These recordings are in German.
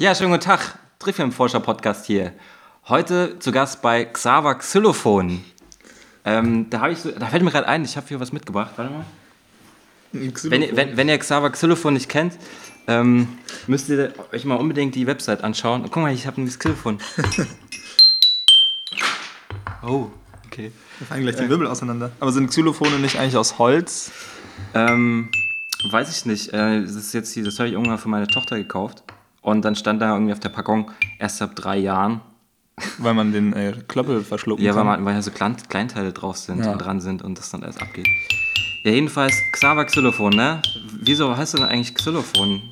Ja, schönen guten Tag. Triffilmforscher-Podcast hier. Heute zu Gast bei Xaver Xylophon. Ähm, da, ich so, da fällt mir gerade ein, ich habe hier was mitgebracht. Warte mal. Wenn, ihr- wenn, wenn ihr Xaver Xylophon nicht kennt, ähm, müsst ihr euch mal unbedingt die Website anschauen. Guck mal, ich habe ein Xylophon. oh, okay. Wir fallen gleich die Wirbel auseinander. Aber sind Xylophone nicht eigentlich aus Holz? Ähm, weiß ich nicht. Äh, das ist jetzt hier, das habe ich irgendwann für meine Tochter gekauft. Und dann stand da irgendwie auf der Packung erst ab drei Jahren. Weil man den äh, Klöppel verschlucken Ja, weil, kann. man, weil ja so Klein, Kleinteile drauf sind Ja. und dran sind und das dann alles abgeht. Ja, jedenfalls Xaver Xylophon, ne? Wieso heißt du denn eigentlich Xylophon?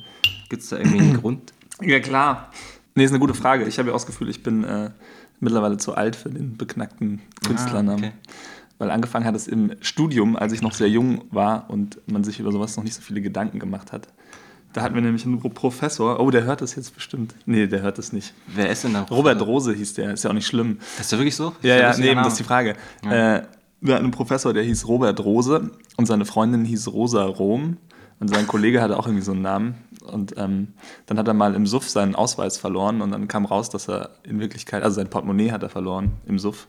Gibt es da irgendwie einen Grund? Ja, klar. Nee, ist eine gute Frage. Ich habe ja auch das Gefühl, ich bin äh, mittlerweile zu alt für den beknackten Künstlernamen. Ah, okay. Weil angefangen hat es im Studium, als ich noch sehr jung war und man sich über sowas noch nicht so viele Gedanken gemacht hat. Da hatten wir nämlich einen Professor, oh, der hört das jetzt bestimmt. Nee, der hört das nicht. Wer ist denn da? Robert Rose hieß der, ist ja auch nicht schlimm. Das ist ja wirklich so? Ja, ja, nee, das ist die Frage. Äh, wir hatten einen Professor, der hieß Robert Rose und seine Freundin hieß Rosa Rom und sein Kollege hatte auch irgendwie so einen Namen. Und ähm, dann hat er mal im Suff seinen Ausweis verloren und dann kam raus, dass er in Wirklichkeit, also sein Portemonnaie hat er verloren im Suff.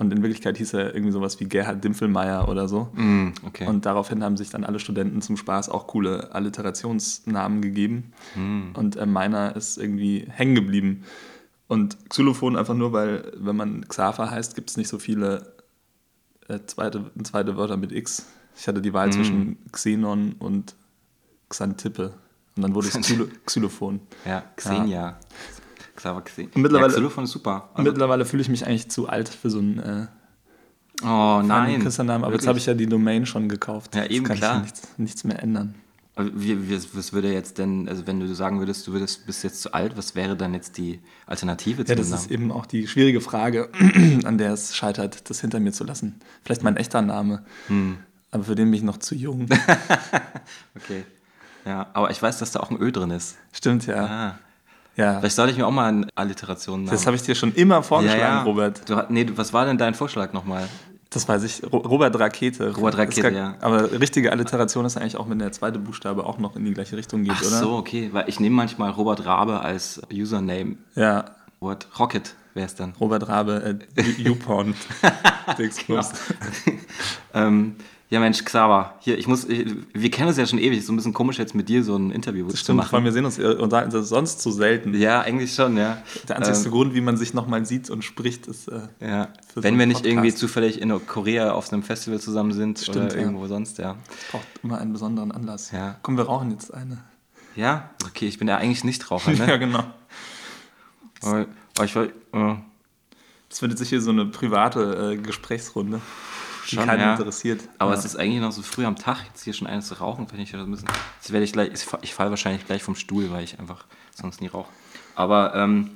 Und in Wirklichkeit hieß er irgendwie sowas wie Gerhard Dimpfelmeier oder so. Mm, okay. Und daraufhin haben sich dann alle Studenten zum Spaß auch coole Alliterationsnamen gegeben. Hm. Und äh, meiner ist irgendwie hängen geblieben. Und Xylophon einfach nur, weil, wenn man Xaver heißt, gibt es nicht so viele äh, zweite, zweite Wörter mit X. Ich hatte die Wahl Hm. zwischen Xenon und Xantippe. Und dann wurde es Xylo Xylophon. ja, Xenia. Xaver Xenia. Und mittlerweile- ja, Xylophon ist super. Also, Mittlerweile fühle ich mich eigentlich zu alt für so einen äh, oh nein. Künstlernamen. Aber jetzt Wirklich? habe ich ja die Domain schon gekauft. Ja, eben, jetzt kann klar. Ich nichts, nichts mehr ändern. Wie, wie, was würde jetzt denn, also wenn du sagen würdest, du würdest, bist jetzt zu alt, was wäre dann jetzt die Alternative zu Ja, das Namen? ist eben auch die schwierige Frage, an der es scheitert, das hinter mir zu lassen. Vielleicht mein echter Name, Hm. aber für den bin ich noch zu jung. Okay. Ja, aber ich weiß, dass da auch ein Ö drin ist. Stimmt, ja. Ah. Ja. Vielleicht sollte ich mir auch mal eine Alliteration Das habe ich dir schon immer vorgeschlagen, Robert. Du, nee, was war denn dein Vorschlag nochmal? Das weiß ich. Ro Robert Rakete. Robert Rakete, gar- ja. Aber richtige Alliteration ist eigentlich auch, wenn der zweite Buchstabe auch noch in die gleiche Richtung geht, Ach oder? so, okay. Weil ich nehme manchmal Robert Rabe als Username. Ja, Robert Rocket wäre es dann. Robert Rabe, äh, YouPorn. Dingsbums. Ähm, ja, Mensch, Xaver, hier, ich muss, ich, wir kennen uns ja schon ewig. Ist so ein bisschen komisch jetzt mit dir so ein Interview zu Stimmt, vor allem machen. wir sehen uns äh, und sagen das sonst zu selten. Ja, eigentlich schon, ja. Der einzige Ähm, Grund, wie man sich nochmal sieht und spricht, ist. Äh, Ja, so wenn einen wir nicht Podcast. irgendwie zufällig in Korea auf einem Festival zusammen sind Stimmt, oder ja. irgendwo sonst, ja. braucht immer einen besonderen Anlass. Ja. Komm, wir rauchen jetzt eine. Ja, okay, ich bin ja eigentlich Nichtraucher, Ja, ne? genau. aber, aber ich will, äh, Das wird jetzt hier so eine private äh, Gesprächsrunde, Schon, keinen ja. interessiert. aber ja. es ist eigentlich noch so früh am Tag, jetzt hier schon eines zu rauchen, finde ich das bisschen. Jetzt werde ich gleich, ich, falle wahrscheinlich gleich vom Stuhl, weil ich einfach sonst nie rauche. Aber ähm,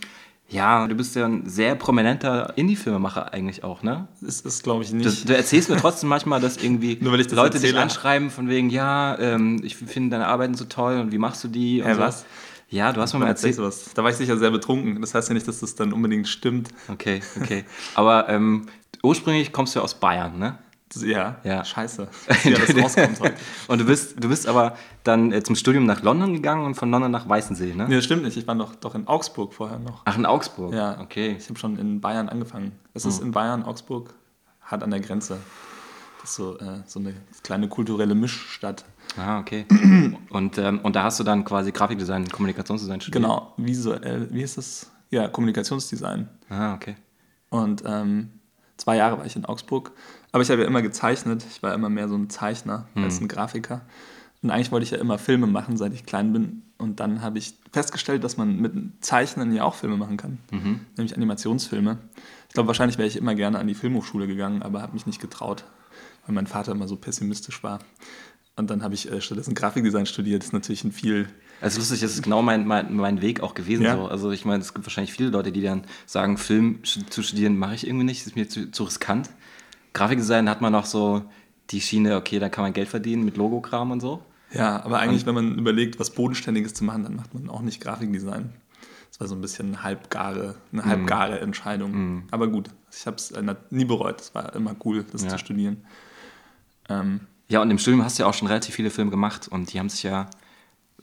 ja, du bist ja ein sehr prominenter Indie-Filmemacher eigentlich auch, ne? ist, glaube ich, nicht. du erzählst mir trotzdem manchmal, dass irgendwie Nur weil ich das Leute dich erzähle. anschreiben von wegen, ja, ähm, ich finde deine Arbeiten so toll und wie machst du die? Und Hä, so. was? Ja, du hast mir mal erzählt sowas. Da war ich sicher sehr betrunken. Das heißt ja nicht, dass das dann unbedingt stimmt. Okay, okay. Aber ähm, ursprünglich kommst du ja aus Bayern, ne? Ja, Ja. scheiße. Ja, das rauskommt heute. und du bist, du bist aber dann äh, zum Studium nach London gegangen und von London nach Weißensee, ne? Nee, das stimmt nicht. Ich war doch, doch in Augsburg vorher noch. Ach, in Augsburg. Ja, Okay. Ich habe schon in Bayern angefangen. Es ist in Bayern, Augsburg, hart an der Grenze. Das ist so, äh, so eine kleine kulturelle Mischstadt. Ah, okay. und, ähm, und da hast du dann quasi Grafikdesign, Kommunikationsdesign studiert? Genau, visuell, wie ist das? Ja, Kommunikationsdesign. Ah, okay. Und ähm, zwei Jahre war ich in Augsburg. Aber ich habe ja immer gezeichnet. Ich war immer mehr so ein Zeichner als ein Grafiker. Und eigentlich wollte ich ja immer Filme machen, seit ich klein bin. Und dann habe ich festgestellt, dass man mit Zeichnen ja auch Filme machen kann. Nämlich Animationsfilme. Ich glaube, wahrscheinlich wäre ich immer gerne an die Filmhochschule gegangen, aber habe mich nicht getraut, weil mein Vater immer so pessimistisch war. Und dann habe ich äh, stattdessen Grafikdesign studiert. Das ist natürlich ein viel Also lustig, das ist genau mein, mein, mein Weg auch gewesen. Ja. So. Also ich meine, es gibt wahrscheinlich viele Leute, die dann sagen, Film zu studieren mache ich irgendwie nicht, das ist mir zu, zu riskant. Grafikdesign hat man noch so die Schiene, okay, da kann man Geld verdienen mit Logokram und so. Ja, aber eigentlich, wenn man überlegt, was Bodenständiges zu machen, dann macht man auch nicht Grafikdesign. Das war so ein bisschen eine halbgare, Mhm. eine halbgare Entscheidung. Aber gut, ich habe es nie bereut. Es war immer cool, das Ja. zu studieren. Ähm, Ja, und im Studium hast du ja auch schon relativ viele Filme gemacht und die haben sich ja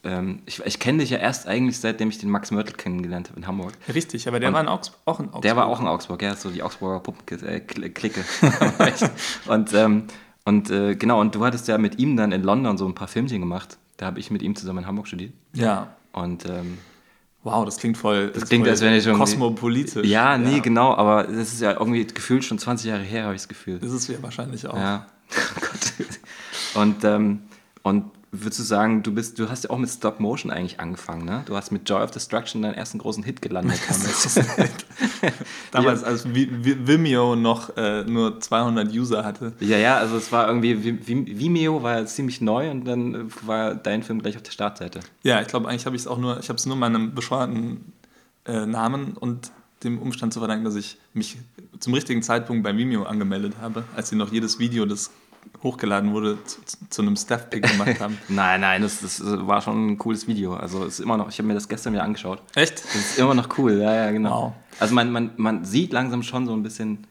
ähm, ich, ich kenne dich ja erst eigentlich, seitdem ich den Max Mörtel kennengelernt habe in Hamburg. Richtig, aber der Und war in Augs auch in Augsburg. Der war auch in Augsburg, ja, so die Augsburger Puppenklicke. und ähm, und äh, genau, und du hattest ja mit ihm dann in London so ein paar Filmchen gemacht. Da habe ich mit ihm zusammen in Hamburg studiert. Ja. Und ähm, Wow, das klingt voll. das klingt, als wenn ich schon. kosmopolitisch. Ja, nee, genau, aber das ist ja irgendwie gefühlt schon 20 Jahre her, habe ich das Gefühl. Das ist ja wahrscheinlich auch. Ja. Oh Gott. Und, ähm, und würdest du sagen, du bist, du hast ja auch mit Stop Motion eigentlich angefangen, ne? Du hast mit Joy of Destruction deinen ersten großen Hit gelandet. Damals, als Vi- Vi- Vimeo noch äh, nur 200 User hatte. ja, ja, also es war irgendwie, Vi- Vi- Vimeo war ja ziemlich neu und dann war dein Film gleich auf der Startseite. Ja, ich glaube, eigentlich habe ich es auch nur, ich habe es nur meinem bescheuerten äh, Namen und dem Umstand zu verdanken, dass ich mich zum richtigen Zeitpunkt bei Vimeo angemeldet habe, als sie noch jedes Video, das hochgeladen wurde, zu, zu, einem Staff-Pick gemacht haben. Nein, nein, das, das war schon ein cooles Video. Also es ist immer noch, ich habe mir das gestern wieder angeschaut. Echt? Das ist immer noch cool, ja, ja, genau. Wow. Also man, man, man sieht langsam schon so ein bisschen,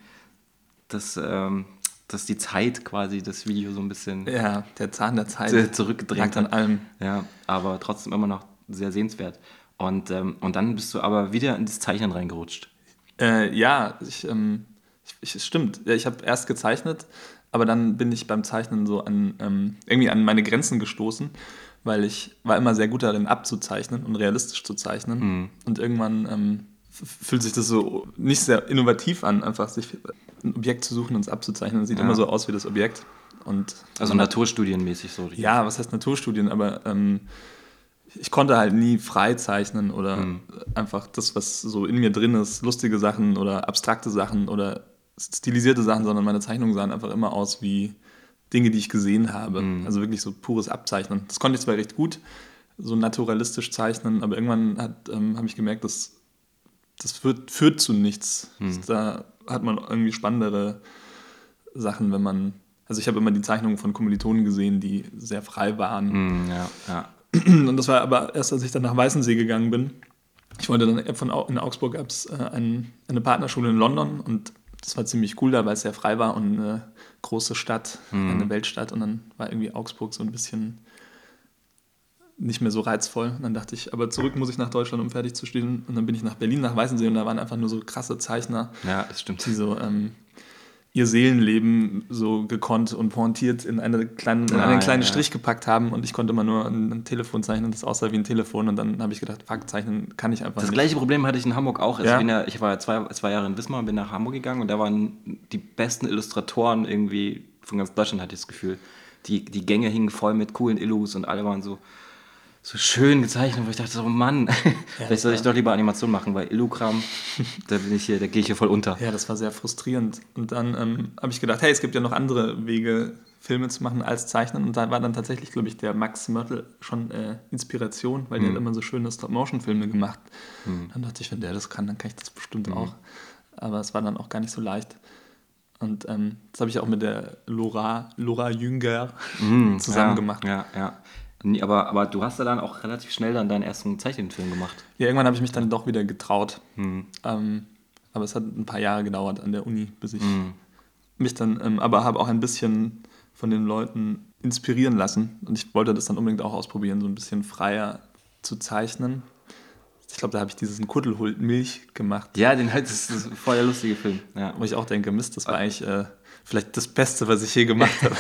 dass, ähm, dass die Zeit quasi das Video so ein bisschen Ja, der Zahn der Zeit zurückgedrängt an allem. Ja, aber trotzdem immer noch sehr sehenswert. Und, ähm, und dann bist du aber wieder in das Zeichnen reingerutscht. Äh, ja, ich, ähm, ich, ich, stimmt. Ich habe erst gezeichnet, aber dann bin ich beim Zeichnen so an ähm, irgendwie an meine Grenzen gestoßen, weil ich war immer sehr gut darin abzuzeichnen und realistisch zu zeichnen. Und irgendwann ähm, fühlt sich das so nicht sehr innovativ an, einfach sich ein Objekt zu suchen und es abzuzeichnen. Es sieht Ja. immer so aus wie das Objekt. Und Also naturstudienmäßig so. ja, was heißt Naturstudien, aber ähm, ich konnte halt nie frei zeichnen oder einfach das, was so in mir drin ist, lustige Sachen oder abstrakte Sachen oder stilisierte Sachen, sondern meine Zeichnungen sahen einfach immer aus wie Dinge, die ich gesehen habe. Also wirklich so pures Abzeichnen. Das konnte ich zwar recht gut, so naturalistisch zeichnen, aber irgendwann ähm, habe ich gemerkt, dass das führt, führt zu nichts. Da hat man irgendwie spannendere Sachen, wenn man. Also ich habe immer die Zeichnungen von Kommilitonen gesehen, die sehr frei waren. Hm, ja, ja. Und das war aber erst, als ich dann nach Weißensee gegangen bin. Ich wollte dann von in Augsburg gab es äh, ein, eine Partnerschule in London und das war ziemlich cool da, weil es sehr frei war und eine große Stadt, eine Weltstadt. Und dann war irgendwie Augsburg so ein bisschen nicht mehr so reizvoll. Und dann dachte ich, aber zurück muss ich nach Deutschland, um fertig zu studieren. Und dann bin ich nach Berlin, nach Weißensee und da waren einfach nur so krasse Zeichner, ja, das stimmt. die so ähm, ihr Seelenleben so gekonnt und pointiert in, eine kleine, in Ah, einen ja, kleinen ja. Strich gepackt haben und ich konnte immer nur ein, Telefon zeichnen, das aussah wie ein Telefon und dann habe ich gedacht, fuck, zeichnen kann ich einfach Das nicht. gleiche Problem hatte ich in Hamburg auch. Also Ja? ich, ja, ich war ja zwei, zwei Jahre in Wismar und bin nach Hamburg gegangen und da waren die besten Illustratoren irgendwie von ganz Deutschland, hatte ich das Gefühl. Die, die Gänge hingen voll mit coolen Illus und alle waren so, so schön gezeichnet, wo ich dachte so, Mann, vielleicht soll ich doch lieber Animation machen, weil Illukram, da bin ich hier, da gehe ich hier voll unter. Ja, das war sehr frustrierend. Und dann ähm, habe ich gedacht, hey, es gibt ja noch andere Wege, Filme zu machen als Zeichnen. Und da war dann tatsächlich, glaube ich, der Max Mörtel schon äh, Inspiration, weil der hat immer so schöne Stop-Motion-Filme gemacht. Dann dachte ich, wenn der das kann, dann kann ich das bestimmt auch. Aber es war dann auch gar nicht so leicht. Und ähm, das habe ich auch mit der Laura, Laura Jünger zusammen ja, gemacht. Ja, ja. Nee, aber, aber du hast ja dann auch relativ schnell dann deinen ersten Zeichenfilm gemacht. Ja, irgendwann habe ich mich dann doch wieder getraut. Hm. Ähm, aber es hat ein paar Jahre gedauert an der Uni, bis ich Hm. mich dann, ähm, aber habe auch ein bisschen von den Leuten inspirieren lassen. Und ich wollte das dann unbedingt auch ausprobieren, so ein bisschen freier zu zeichnen. Ich glaube, da habe ich diesen Kuddelhult Milch gemacht, Ja, den halt, das ist voll der lustige Film. Ja. wo ich auch denke, Mist, das war eigentlich äh, vielleicht das Beste, was ich je gemacht habe.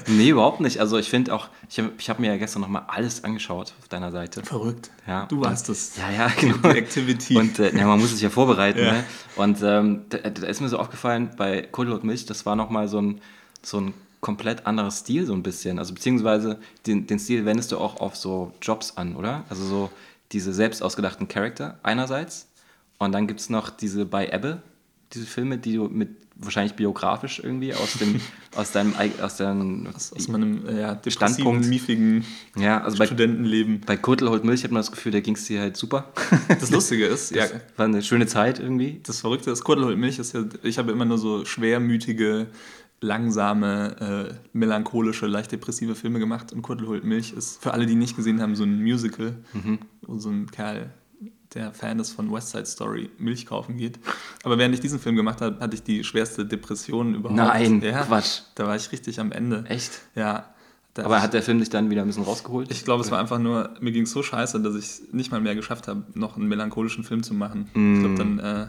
Nee, überhaupt nicht. Also ich finde auch, ich habe ich hab mir ja gestern nochmal alles angeschaut auf deiner Seite. Verrückt. Ja, Du warst das. Ja, ja, genau. Die Activity. Und äh, ja, man muss sich ja vorbereiten. Ja. Ne? Und ähm, da, da ist mir so aufgefallen, bei Kudel und Milch, das war nochmal so ein, so ein komplett anderer Stil, so ein bisschen. Also beziehungsweise den, den Stil wendest du auch auf so Jobs an, oder? Also so diese selbst ausgedachten Charakter einerseits. Und dann gibt es noch diese bei Ebbe, diese Filme, die du mit wahrscheinlich biografisch irgendwie aus dem, aus deinem, aus deinem aus, aus meinem äh, ja, Standpunkt. miefigen ja, also bei, Studentenleben. bei Kurtel holt Milch hat man das Gefühl, da ging es dir halt super. Das Lustige ist, ja, War eine schöne Zeit irgendwie. das Verrückte ist, Kurdel holt Milch ist ja, ich habe immer nur so schwermütige, langsame, äh, melancholische, leicht depressive Filme gemacht und Kurdel holt Milch ist für alle, die nicht gesehen haben, so ein Musical, wo so ein Kerl, der Fan ist von West Side Story, Milch kaufen geht. Aber während ich diesen Film gemacht habe, hatte ich die schwerste Depression überhaupt. Nein, ja, Quatsch. Da war ich richtig am Ende. Echt? Ja, Aber hat der Film dich dann wieder ein bisschen rausgeholt? Ich glaube, es war einfach nur, mir ging es so scheiße, dass ich nicht mal mehr geschafft habe, noch einen melancholischen Film zu machen. Ich glaube, dann äh,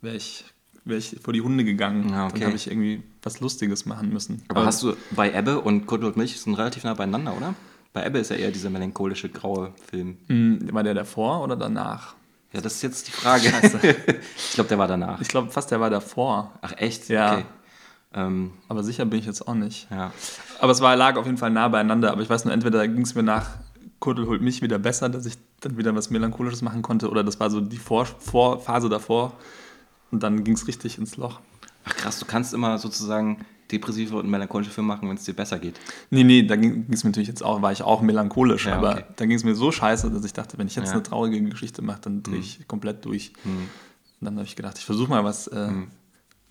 wäre ich, wär ich vor die Hunde gegangen. Ja, okay. Dann habe ich irgendwie was Lustiges machen müssen. Aber hast du bei Ebbe und Kudel und Milch sind relativ nah beieinander, oder? Bei Ebbe ist ja eher dieser melancholische graue Film. Hm, War der davor oder danach? Ja, das ist jetzt die Frage. ich glaube, der war danach. Ich glaube fast, der war davor. Ach echt? Ja. Okay. Ähm, Aber sicher bin ich jetzt auch nicht. ja. Aber es war, lag auf jeden Fall nah beieinander. Aber ich weiß nur, entweder ging es mir nach Kurdel holt mich wieder besser, dass ich dann wieder was Melancholisches machen konnte, oder das war so die Vor Vorphase davor. Und dann ging es richtig ins Loch. Ach krass, du kannst immer sozusagen depressive und melancholische Filme machen, wenn es dir besser geht. Nee, nee, da ging es mir natürlich jetzt auch, war ich auch melancholisch, Ja, aber okay. da ging es mir so scheiße, dass ich dachte, wenn ich jetzt Ja. eine traurige Geschichte mache, dann drehe ich komplett durch. Und dann habe ich gedacht, ich versuche mal was äh,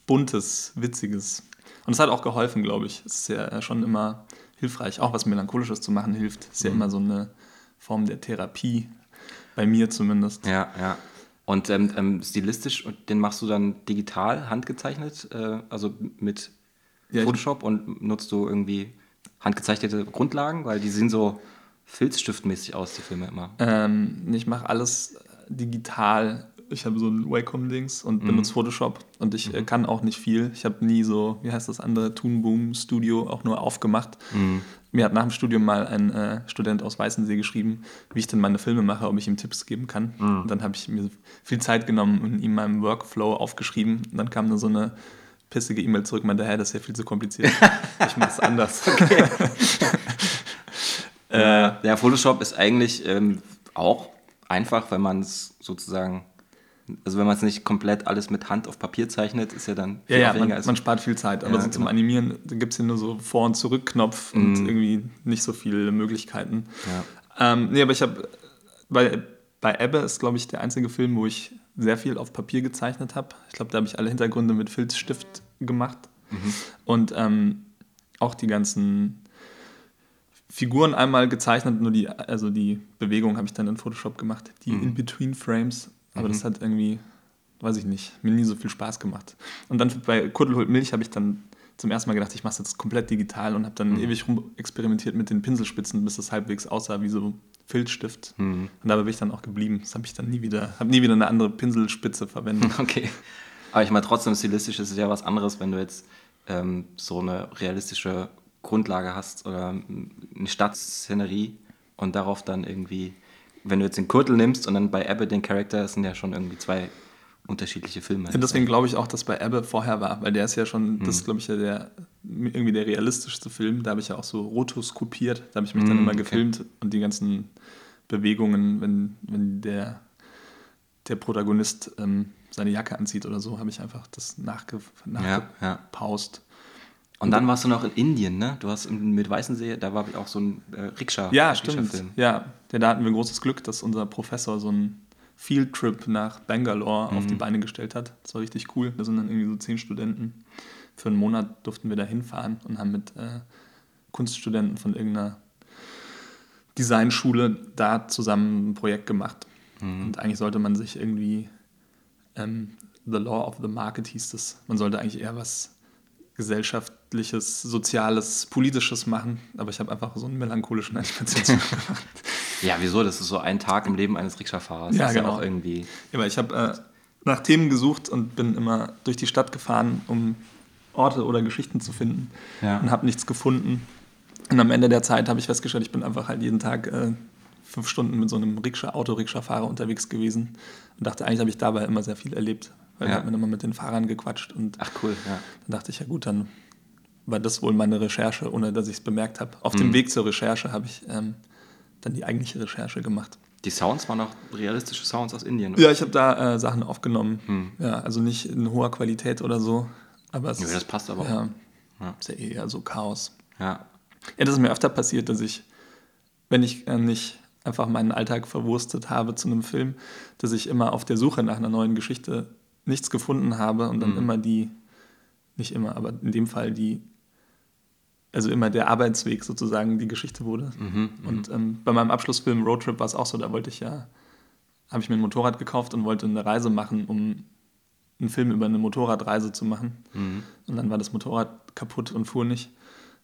Buntes, Witziges. Und es hat auch geholfen, glaube ich. Es ist ja schon immer hilfreich, auch was Melancholisches zu machen hilft. Es ist ja immer so eine Form der Therapie, bei mir zumindest. Ja, ja. Und ähm, ähm, stilistisch, den machst du dann digital, handgezeichnet, äh, also mit Ja, Photoshop und nutzt du irgendwie handgezeichnete Grundlagen, weil die sehen so filzstiftmäßig aus, die Filme immer. Ähm, ich mache alles digital. Ich habe so ein Wacom-Dings und benutze Photoshop und ich äh, kann auch nicht viel. Ich habe nie so, wie heißt das andere, Toon Boom Studio auch nur aufgemacht. Mir hat nach dem Studium mal ein äh, Student aus Weißensee geschrieben, wie ich denn meine Filme mache, ob ich ihm Tipps geben kann. Und dann habe ich mir viel Zeit genommen und ihm meinen Workflow aufgeschrieben. Und dann kam nur so eine pissige E-Mail zurück, meinte, hä, das ist ja viel zu kompliziert. ich mache es anders. Äh, ja, Photoshop ist eigentlich ähm, auch einfach, wenn man es sozusagen, also wenn man es nicht komplett alles mit Hand auf Papier zeichnet, ist ja dann Ja, ja, aufwendiger man, man spart viel Zeit, aber Ja, so zum genau. Animieren, gibt es ja nur so Vor- und Zurückknopf und irgendwie nicht so viele Möglichkeiten. Ja. Ähm, nee, aber ich habe, bei, bei Ebbe ist, glaube ich, der einzige Film, wo ich sehr viel auf Papier gezeichnet habe. Ich glaube, da habe ich alle Hintergründe mit Filzstift gemacht und ähm, auch die ganzen Figuren einmal gezeichnet, nur die, also die Bewegung habe ich dann in Photoshop gemacht, die In-Between-Frames. Aber das hat irgendwie, weiß ich nicht, mir nie so viel Spaß gemacht. Und dann bei Kuddel holt Milch habe ich dann zum ersten Mal gedacht, ich mache es jetzt komplett digital und habe dann ewig rum experimentiert mit den Pinselspitzen, bis das halbwegs aussah wie so Filzstift. Und dabei bin ich dann auch geblieben. Das habe ich dann nie wieder, habe nie wieder eine andere Pinselspitze verwendet. Okay. Aber ich meine, trotzdem stilistisch ist es ja was anderes, wenn du jetzt ähm, so eine realistische Grundlage hast oder eine Stadtszenerie und darauf dann irgendwie, wenn du jetzt den Kurtel nimmst und dann bei Abbott den Charakter, das sind ja schon irgendwie zwei unterschiedliche Filme. Ja, deswegen glaube ich auch, dass bei Ebbe vorher war, weil der ist ja schon, das ist glaube ich ja der, irgendwie der realistischste Film. Da habe ich ja auch so rotoskopiert, da habe ich mich dann Mm, immer okay. gefilmt und die ganzen Bewegungen, wenn, wenn der, der Protagonist ähm, seine Jacke anzieht oder so, habe ich einfach das nachge, Ja, ja. Und dann warst du noch in Indien, ne? Du hast mit Weißensee, da war auch so ein äh, Rikscha. Ja, stimmt. Rikscha-Film. Ja, da hatten wir großes Glück, dass unser Professor so einen Fieldtrip nach Bangalore auf Mhm. die Beine gestellt hat. Das war richtig cool. Da sind dann irgendwie so zehn Studenten. Für einen Monat durften wir da hinfahren und haben mit äh, Kunststudenten von irgendeiner Designschule da zusammen ein Projekt gemacht. Mhm. Und eigentlich sollte man sich irgendwie ähm, The Law of the Market hieß das. Man sollte eigentlich eher was gesellschaftliches, soziales, politisches machen. Aber ich habe einfach so einen melancholischen Animationsfilm gemacht. Ja, wieso? Das ist so ein Tag im Leben eines Rikscha-Fahrers. Ja, das ist genau. ja auch irgendwie. Ja, ich habe äh, nach Themen gesucht und bin immer durch die Stadt gefahren, um Orte oder Geschichten zu finden Ja. und habe nichts gefunden. Und am Ende der Zeit habe ich festgestellt, ich bin einfach halt jeden Tag äh, fünf Stunden mit so einem Rikscha, Autorikscha-Fahrer unterwegs gewesen und dachte, eigentlich habe ich dabei immer sehr viel erlebt, weil Ja. da hat man immer mit den Fahrern gequatscht und Ach cool, ja. dann dachte ich, ja gut, dann war das wohl meine Recherche, ohne dass ich es bemerkt habe. Auf Mhm. dem Weg zur Recherche habe ich ähm, dann die eigentliche Recherche gemacht. Die Sounds waren auch realistische Sounds aus Indien. Ja, ich habe da äh, Sachen aufgenommen. Ja, also nicht in hoher Qualität oder so. Aber es Hm. Ja, das passt aber ja, Ja. ist ja eh eher so Chaos. Ja. Ja, das ist mir öfter passiert, dass ich, wenn ich äh, nicht einfach meinen Alltag verwurstet habe zu einem Film, dass ich immer auf der Suche nach einer neuen Geschichte nichts gefunden habe und dann Hm. immer die, nicht immer, aber in dem Fall die, also immer der Arbeitsweg sozusagen die Geschichte wurde. Mhm, Und ähm, bei meinem Abschlussfilm Roadtrip war es auch so, da wollte ich ja, habe ich mir ein Motorrad gekauft und wollte eine Reise machen, um einen Film über eine Motorradreise zu machen. Mhm. Und dann war das Motorrad kaputt und fuhr nicht.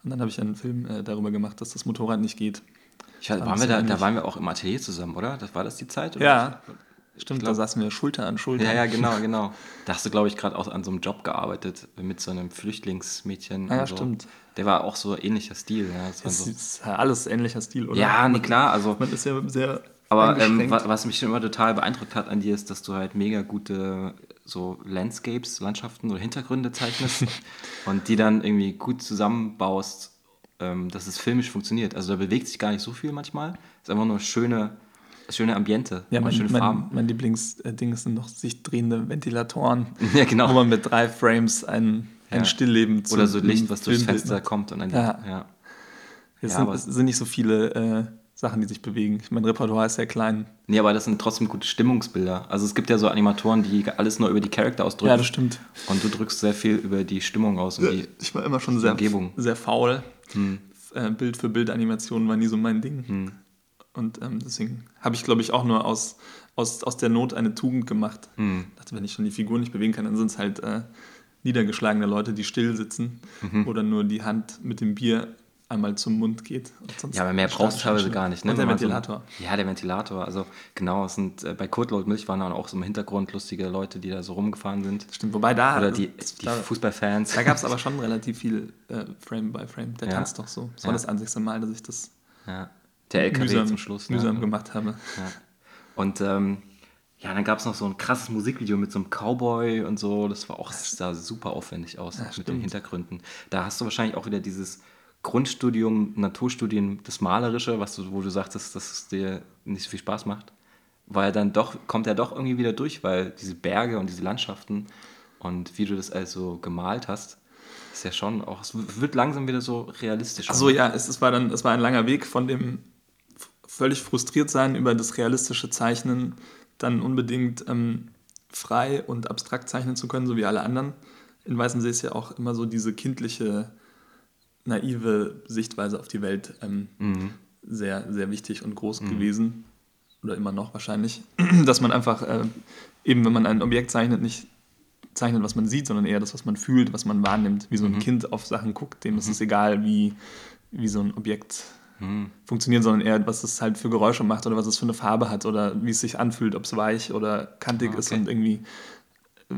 Und dann habe ich einen Film äh, darüber gemacht, dass das Motorrad nicht geht. Ich, waren wir da, da waren wir auch im Atelier zusammen, oder? Das, war das die Zeit? Oder? Ja, stimmt, glaub, da saßen wir Schulter an Schulter. Ja, ja, genau, genau. Da hast du, glaube ich, gerade auch an so einem Job gearbeitet mit so einem Flüchtlingsmädchen. Ah, ja, so. stimmt. Der war auch so ähnlicher Stil. Ja, das so. ist alles ähnlicher Stil, oder? Ja, nee, klar. Also, Man ist ja sehr aber ähm, was mich schon immer total beeindruckt hat an dir, ist, dass du halt mega gute so Landscapes, Landschaften oder Hintergründe zeichnest und die dann irgendwie gut zusammenbaust, ähm, dass es filmisch funktioniert. Also da bewegt sich gar nicht so viel manchmal. Es ist einfach nur schöne, schöne Ambiente. Ja, mein, schöne mein, Farben. mein Lieblingsding sind noch sich drehende Ventilatoren, ja, genau. wo man mit drei Frames ein, ein Ja. Stillleben zu Oder so Licht, was durchs Fenster kommt. Und dann, Ja. ja. Es, Ja, sind, aber- es sind nicht so viele äh, Sachen, die sich bewegen. Mein Repertoire ist sehr klein. Nee, aber das sind trotzdem gute Stimmungsbilder. Also es gibt ja so Animatoren, die alles nur über die Charakter ausdrücken. Ja, das stimmt. Und du drückst sehr viel über die Stimmung aus. Und die, Ich war immer schon sehr, Umgebung. sehr faul. Hm. Äh, Bild für Bild Animation war nie so mein Ding. Hm. Und ähm, deswegen habe ich, glaube ich, auch nur aus, aus, aus der Not eine Tugend gemacht. Hm. Ich dachte, wenn ich schon die Figur nicht bewegen kann, dann sind es halt äh, niedergeschlagene Leute, die still sitzen Mhm. oder nur die Hand mit dem Bier einmal zum Mund geht. Ja, aber mehr brauchst du teilweise gar nicht. Ne? Und der man so- Ventilator. ja, der Ventilator. Also genau, es sind äh, bei Kurtlaut Milch waren dann auch so im Hintergrund lustige Leute, die da so rumgefahren sind. Stimmt, wobei da, Oder die, die da, Fußballfans. da gab es aber schon relativ viel äh, Frame by Frame. Der Ja. tanzt doch so. Das Ja. war das einzigste Mal, dass ich das Ja. Der LKW mühsam, zum Schluss. mühsam ne? gemacht habe. Ja. Und ähm, ja, dann gab es noch so ein krasses Musikvideo mit so einem Cowboy und so. Das war auch, das sah super aufwendig aus Ja, mit den stimmt. Hintergründen. Da hast du wahrscheinlich auch wieder dieses Grundstudium, Naturstudien, das Malerische, was du, wo du sagtest, dass es dir nicht so viel Spaß macht. Weil dann doch, kommt er doch irgendwie wieder durch, weil diese Berge und diese Landschaften und wie du das also gemalt hast, ist ja schon auch, es wird langsam wieder so realistisch. Achso, ja, es, es, war dann, es war ein langer Weg von dem völlig frustriert sein über das realistische Zeichnen, dann unbedingt ähm, frei und abstrakt zeichnen zu können, so wie alle anderen. In Weißensee ist ja auch immer so diese kindliche, naive Sichtweise auf die Welt ähm, Mhm. sehr, sehr wichtig und groß gewesen. Oder immer noch wahrscheinlich. Dass man einfach, äh, eben wenn man ein Objekt zeichnet, nicht zeichnet, was man sieht, sondern eher das, was man fühlt, was man wahrnimmt. Wie so ein Kind auf Sachen guckt, dem ist es egal, wie, wie so ein Objekt Mhm. funktioniert, sondern eher, was es halt für Geräusche macht oder was es für eine Farbe hat oder wie es sich anfühlt, ob es weich oder kantig Ah, ist okay. und irgendwie äh,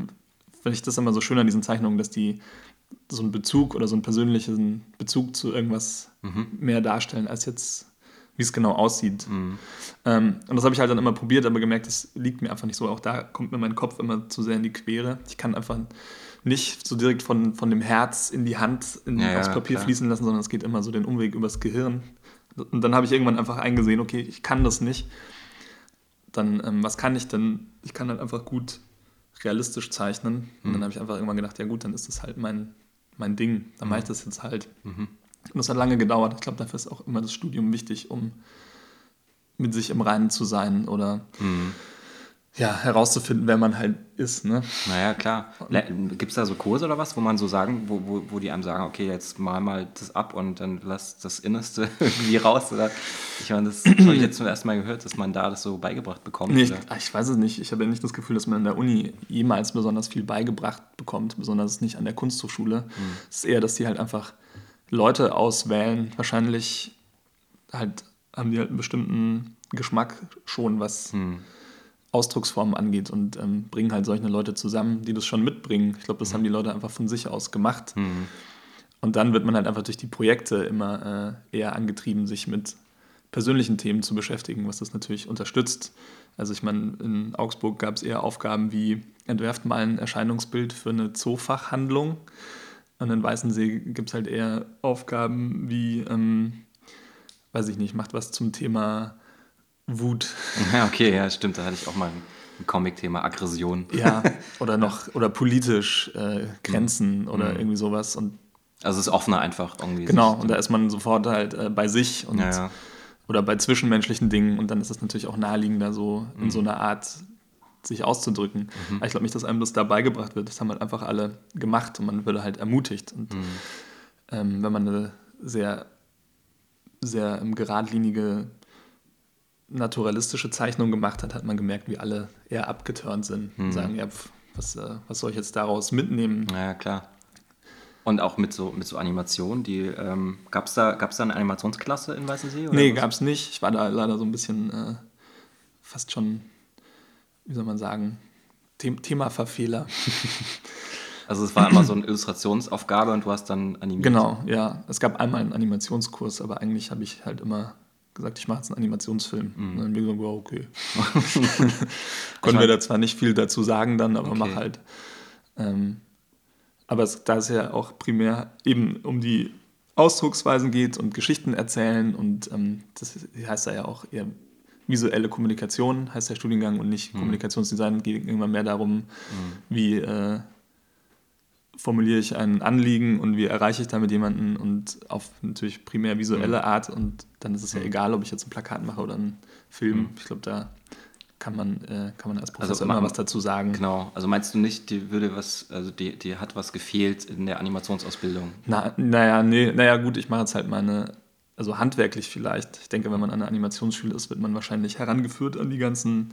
finde ich das immer so schön an diesen Zeichnungen, dass die so einen Bezug oder so einen persönlichen Bezug zu irgendwas Mhm. mehr darstellen, als jetzt, wie es genau aussieht. Ähm, und das habe ich halt dann immer probiert, aber gemerkt, das liegt mir einfach nicht so. Auch da kommt mir mein Kopf immer zu sehr in die Quere. Ich kann einfach nicht so direkt von, von dem Herz in die Hand, in, ja, aufs Papier klar. fließen lassen, sondern es geht immer so den Umweg übers Gehirn. Und dann habe ich irgendwann einfach eingesehen, okay, ich kann das nicht. Dann, ähm, was kann ich denn? Ich kann halt einfach gut realistisch zeichnen. Und Mhm. dann habe ich einfach irgendwann gedacht, ja gut, dann ist das halt mein, mein Ding. Dann mache ich das jetzt halt. Mhm. Und das hat lange gedauert. Ich glaube, dafür ist auch immer das Studium wichtig, um mit sich im Reinen zu sein oder Mhm. Ja, herauszufinden, wer man halt ist. Ne? Naja, klar. Gibt es da so Kurse oder was, wo man so sagen, wo, wo, wo die einem sagen, okay, jetzt mal mal das ab und dann lass das Innerste irgendwie raus? Oder ich meine, das habe ich jetzt zum ersten Mal gehört, dass man da das so beigebracht bekommt. Nee, ich, ah, ich weiß es nicht. Ich habe ja nicht das Gefühl, dass man in der Uni jemals besonders viel beigebracht bekommt, besonders nicht an der Kunsthochschule. Es ist eher, dass die halt einfach Leute auswählen. Wahrscheinlich halt haben die halt einen bestimmten Geschmack schon, was Hm. Ausdrucksformen angeht und ähm, bringen halt solche Leute zusammen, die das schon mitbringen. Ich glaube, das haben die Leute einfach von sich aus gemacht. Hm. Und dann wird man halt einfach durch die Projekte immer äh, eher angetrieben, sich mit persönlichen Themen zu beschäftigen, was das natürlich unterstützt. Also ich meine, in Augsburg gab es eher Aufgaben wie, entwerft mal ein Erscheinungsbild für eine Zoofachhandlung. Und in Weißensee gibt es halt eher Aufgaben wie, ähm, weiß ich nicht, macht was zum Thema Wut. Ja, okay, ja, stimmt. Da hatte ich auch mal ein, Comic-Thema Aggression. Ja, oder noch, oder politisch äh, Grenzen oder irgendwie sowas. Und Also es ist offener einfach irgendwie. genau, und da ist man sofort halt äh, bei sich und ja, ja. oder bei zwischenmenschlichen Dingen und dann ist es natürlich auch naheliegender, so Mhm. in so einer Art sich auszudrücken. Aber ich glaube nicht, dass einem das da beigebracht wird. Das haben halt einfach alle gemacht und man würde halt ermutigt. Und Mhm. ähm, wenn man eine sehr, sehr geradlinige, naturalistische Zeichnung gemacht hat, hat man gemerkt, wie alle eher abgeturnt sind und sagen, ja, was, äh, was soll ich jetzt daraus mitnehmen? Ja, ja, klar. Und auch mit so, mit so Animationen, die, ähm, gab es da, gab's da eine Animationsklasse in Weißensee? Oder nee, gab es nicht. Ich war da leider so ein bisschen äh, fast schon, wie soll man sagen, The Themaverfehler. Also es war immer so eine Illustrationsaufgabe und du hast dann animiert. Genau, ja. Es gab einmal einen Animationskurs, aber eigentlich habe ich halt immer gesagt, ich mache jetzt einen Animationsfilm. Mhm. Und dann haben wir gesagt, wow, okay. Konnten wir da zwar nicht viel dazu sagen dann, aber okay. mach halt. Ähm, aber es, da es ja auch primär eben um die Ausdrucksweisen geht und Geschichten erzählen und ähm, das heißt da ja auch eher visuelle Kommunikation, heißt der Studiengang und nicht mhm. Kommunikationsdesign, geht immer mehr darum, mhm. wie äh, formuliere ich ein Anliegen und wie erreiche ich damit jemanden und auf natürlich primär visuelle mhm. Art und dann ist es ja mhm. egal, ob ich jetzt ein Plakat mache oder einen Film. Mhm. Ich glaube, da kann man, äh, kann man als Professor also, immer was dazu sagen. Genau, also meinst du nicht, die würde was, also die, die hat was gefehlt in der Animationsausbildung? Na, naja, nee, naja gut, ich mache jetzt halt meine, also handwerklich vielleicht. Ich denke, wenn man an der Animationsschule ist, wird man wahrscheinlich herangeführt an die ganzen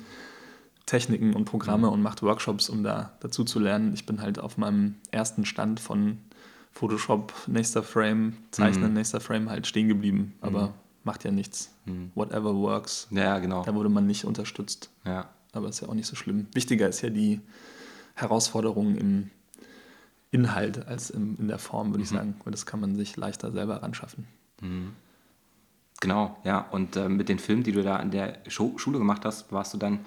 Techniken und Programme mhm. und macht Workshops, um da dazu zu lernen. Ich bin halt auf meinem ersten Stand von Photoshop, nächster Frame, Zeichnen, mhm. nächster Frame halt stehen geblieben. Aber mhm macht ja nichts. Hm. Whatever works. Ja, genau. Da wurde man nicht unterstützt. Ja. Aber ist ja auch nicht so schlimm. Wichtiger ist ja die Herausforderung im Inhalt als in, in der Form, würde mhm. ich sagen. Weil das kann man sich leichter selber anschaffen. Mhm. Genau, ja. Und äh, mit den Filmen, die du da an der Schule gemacht hast, warst du dann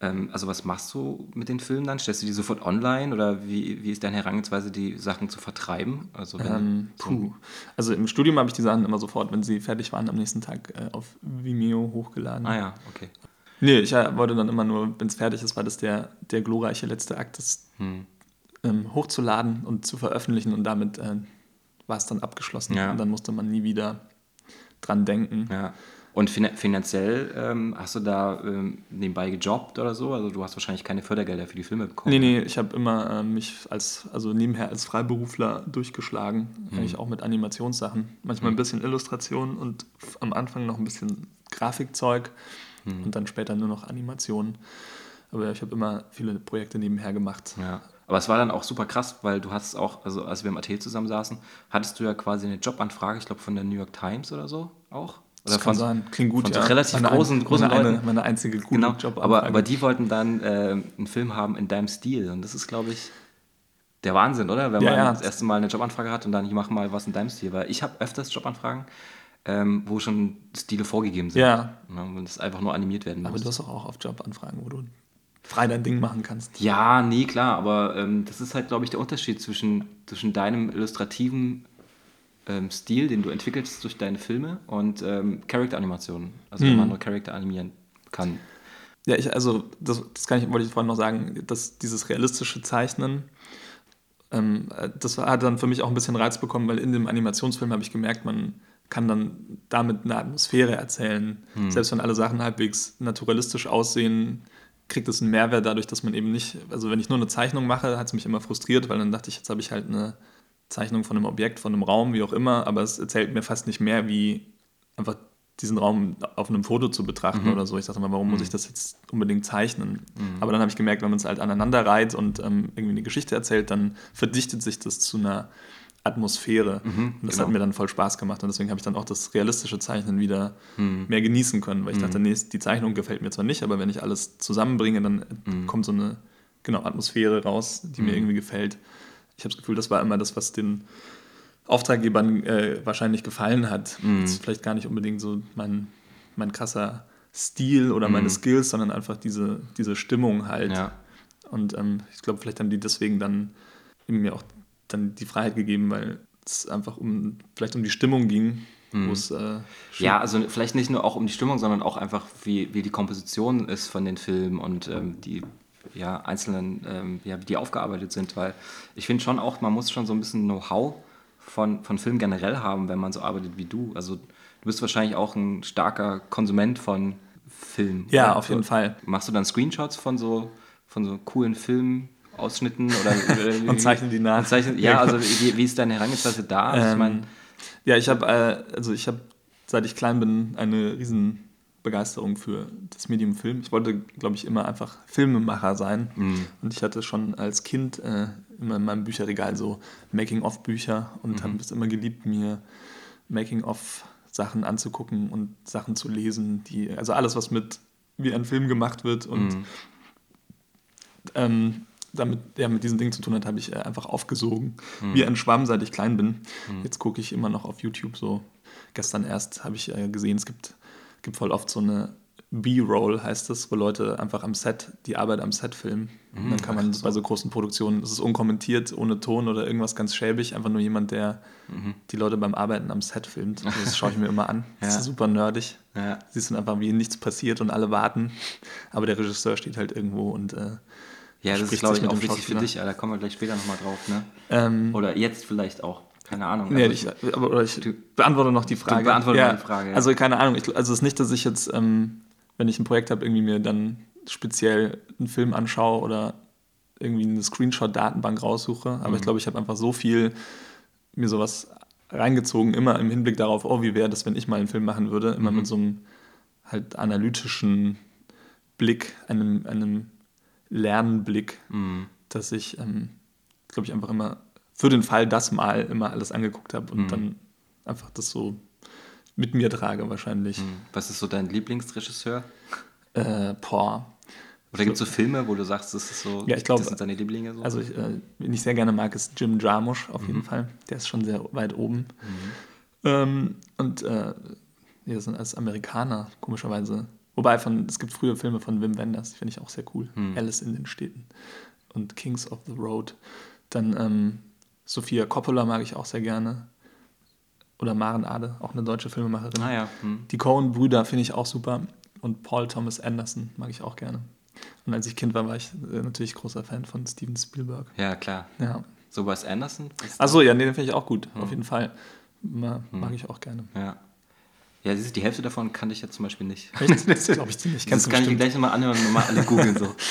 also was machst du mit den Filmen dann? Stellst du die sofort online oder wie, wie ist deine Herangehensweise, die Sachen zu vertreiben? Also, ähm, puh. also im Studium habe ich die Sachen immer sofort, wenn sie fertig waren, am nächsten Tag äh, auf Vimeo hochgeladen. Ah ja, okay. Nee, ich äh, wollte dann immer nur, wenn es fertig ist, war das der, der glorreiche letzte Akt, das hm. ähm, hochzuladen und zu veröffentlichen und damit äh, war es dann abgeschlossen. Ja. Und dann musste man nie wieder dran denken. Ja. Und finanziell ähm, hast du da ähm, nebenbei gejobbt oder so? Also du hast wahrscheinlich keine Fördergelder für die Filme bekommen. Nee, nee, ich habe immer äh, mich als, also nebenher als Freiberufler durchgeschlagen, mhm. eigentlich auch mit Animationssachen. Manchmal mhm. ein bisschen Illustration und am Anfang noch ein bisschen Grafikzeug mhm. und dann später nur noch Animation. Aber ich habe immer viele Projekte nebenher gemacht. Ja. Aber es war dann auch super krass, weil du hast auch, also als wir im Atelier zusammen saßen, hattest du ja quasi eine Jobanfrage, ich glaube von der New York Times oder so auch. Oder das von, kann sein. Klingt gut, von ja. so relativ meine großen, ein, großen meine, Leuten. Eine, meine einzige gute genau, Job. Aber, aber die wollten dann äh, einen Film haben in deinem Stil. Und das ist, glaube ich, der Wahnsinn, oder? Wenn ja, man ja. das erste Mal eine Jobanfrage hat und dann, ich mache mal was in deinem Stil. Weil ich habe öfters Jobanfragen, ähm, wo schon Stile vorgegeben sind. Ja. Ne, und das einfach nur animiert werden muss. Aber du hast auch auf Jobanfragen, wo du frei dein Ding machen kannst. Ja, nee, klar. Aber ähm, das ist halt, glaube ich, der Unterschied zwischen, zwischen deinem illustrativen ähm, Stil, den du entwickelst durch deine Filme und ähm, Charakteranimationen. Also wenn man nur Charakter animieren kann. Ja, ich, also das, das kann ich, wollte ich vorhin noch sagen, dass dieses realistische Zeichnen, ähm, das hat dann für mich auch ein bisschen Reiz bekommen, weil in dem Animationsfilm habe ich gemerkt, man kann dann damit eine Atmosphäre erzählen. Hm. Selbst wenn alle Sachen halbwegs naturalistisch aussehen, kriegt es einen Mehrwert dadurch, dass man eben nicht, also wenn ich nur eine Zeichnung mache, hat es mich immer frustriert, weil dann dachte ich, jetzt habe ich halt eine Zeichnung von einem Objekt, von einem Raum, wie auch immer, aber es erzählt mir fast nicht mehr, wie einfach diesen Raum auf einem Foto zu betrachten mhm. oder so. Ich dachte mal, warum mhm. muss ich das jetzt unbedingt zeichnen? Mhm. Aber dann habe ich gemerkt, wenn man es halt aneinander reiht und ähm, irgendwie eine Geschichte erzählt, dann verdichtet sich das zu einer Atmosphäre. Mhm, und das genau. hat mir dann voll Spaß gemacht und deswegen habe ich dann auch das realistische Zeichnen wieder mhm. mehr genießen können, weil ich dachte, mhm. nee, die Zeichnung gefällt mir zwar nicht, aber wenn ich alles zusammenbringe, dann kommt so eine genau, Atmosphäre raus, die mir irgendwie gefällt ich habe das Gefühl, das war immer das, was den Auftraggebern äh, wahrscheinlich gefallen hat. Mhm. Das ist vielleicht gar nicht unbedingt so mein, mein krasser Stil oder mhm. meine Skills, sondern einfach diese, diese Stimmung halt. Ja. Und ähm, ich glaube, vielleicht haben die deswegen dann mir auch dann die Freiheit gegeben, weil es einfach um vielleicht um die Stimmung ging. Mhm. Äh, ja, also vielleicht nicht nur auch um die Stimmung, sondern auch einfach, wie, wie die Komposition ist von den Filmen und ähm, die ja, einzelnen, ähm, ja, wie die aufgearbeitet sind, weil ich finde schon auch, man muss schon so ein bisschen Know-how von, von Film generell haben, wenn man so arbeitet wie du. Also du bist wahrscheinlich auch ein starker Konsument von Film. Ja, auf jeden Fall. Machst du dann Screenshots von so, von so coolen Filmausschnitten oder, oder und zeichnen die nach. Zeichnen, ja, also wie, wie ist deine Herangehensweise da? Ähm, ich mein, ja, ich habe äh, also ich habe seit ich klein bin eine riesen Begeisterung für das Medium Film. Ich wollte, glaube ich, immer einfach Filmemacher sein. Mhm. Und ich hatte schon als Kind äh, immer in meinem Bücherregal so Making-of-Bücher und mhm. habe es immer geliebt, mir Making-of-Sachen anzugucken und Sachen zu lesen, die, also alles, was mit wie ein Film gemacht wird und mhm. ähm, damit ja, mit diesen Dingen zu tun hat, habe ich äh, einfach aufgesogen. Mhm. Wie ein Schwamm, seit ich klein bin. Mhm. Jetzt gucke ich immer noch auf YouTube so. Gestern erst habe ich äh, gesehen, es gibt gibt voll oft so eine B-Roll, heißt es, wo Leute einfach am Set, die Arbeit am Set filmen. Mhm, dann kann man so. bei so großen Produktionen, das ist unkommentiert, ohne Ton oder irgendwas ganz schäbig, einfach nur jemand, der mhm. die Leute beim Arbeiten am Set filmt. Das schaue ich mir immer an. Das ja. ist super nerdig. Ja. Siehst du einfach, wie nichts passiert und alle warten. Aber der Regisseur steht halt irgendwo und äh, ja, das ist, glaube ich, auch wichtig für dich, da kommen wir gleich später nochmal drauf, ne? Ähm, Oder jetzt vielleicht auch. Keine Ahnung. Nee, also ich, aber ich beantworte noch die Frage. Du beantworte ja, die Frage. Ja. Also keine Ahnung. Ich, also es ist nicht, dass ich jetzt, ähm, wenn ich ein Projekt habe, irgendwie mir dann speziell einen Film anschaue oder irgendwie eine Screenshot-Datenbank raussuche. Aber mhm. ich glaube, ich habe einfach so viel mir sowas reingezogen, immer im Hinblick darauf, oh, wie wäre das, wenn ich mal einen Film machen würde, immer mhm. mit so einem halt analytischen Blick, einem, einem Lernblick, mhm. dass ich, ähm, glaube ich, einfach immer für den Fall das mal immer alles angeguckt habe und mhm. dann einfach das so mit mir trage wahrscheinlich. Mhm. Was ist so dein Lieblingsregisseur? Äh, boah. Oder gibt es so Filme, wo du sagst, das ist so, ja, ich glaub, das sind deine Lieblinge? So? Also, ich, äh, wen ich sehr gerne mag, ist Jim Jarmusch auf mhm. jeden Fall. Der ist schon sehr weit oben. Mhm. Ähm, und äh, wir sind als Amerikaner, komischerweise. Wobei, von, es gibt frühe Filme von Wim Wenders, die finde ich auch sehr cool. Mhm. Alice in den Städten und Kings of the Road. Dann ähm, Sophia Coppola mag ich auch sehr gerne. Oder Maren Ade, auch eine deutsche Filmemacherin. Ah, ja. hm. Die Coen-Brüder finde ich auch super. Und Paul Thomas Anderson mag ich auch gerne. Und als ich Kind war, war ich äh, natürlich großer Fan von Steven Spielberg. Ja, klar. Ja. So was Anderson? Achso, ja, nee, den finde ich auch gut. Hm. Auf jeden Fall. Mag hm. ich auch gerne. Ja. Ja, die Hälfte davon kannte ich jetzt zum Beispiel nicht. Echt? Das glaube ich. Kennst das kann ich gleich nochmal anhören und nochmal alle googeln. So.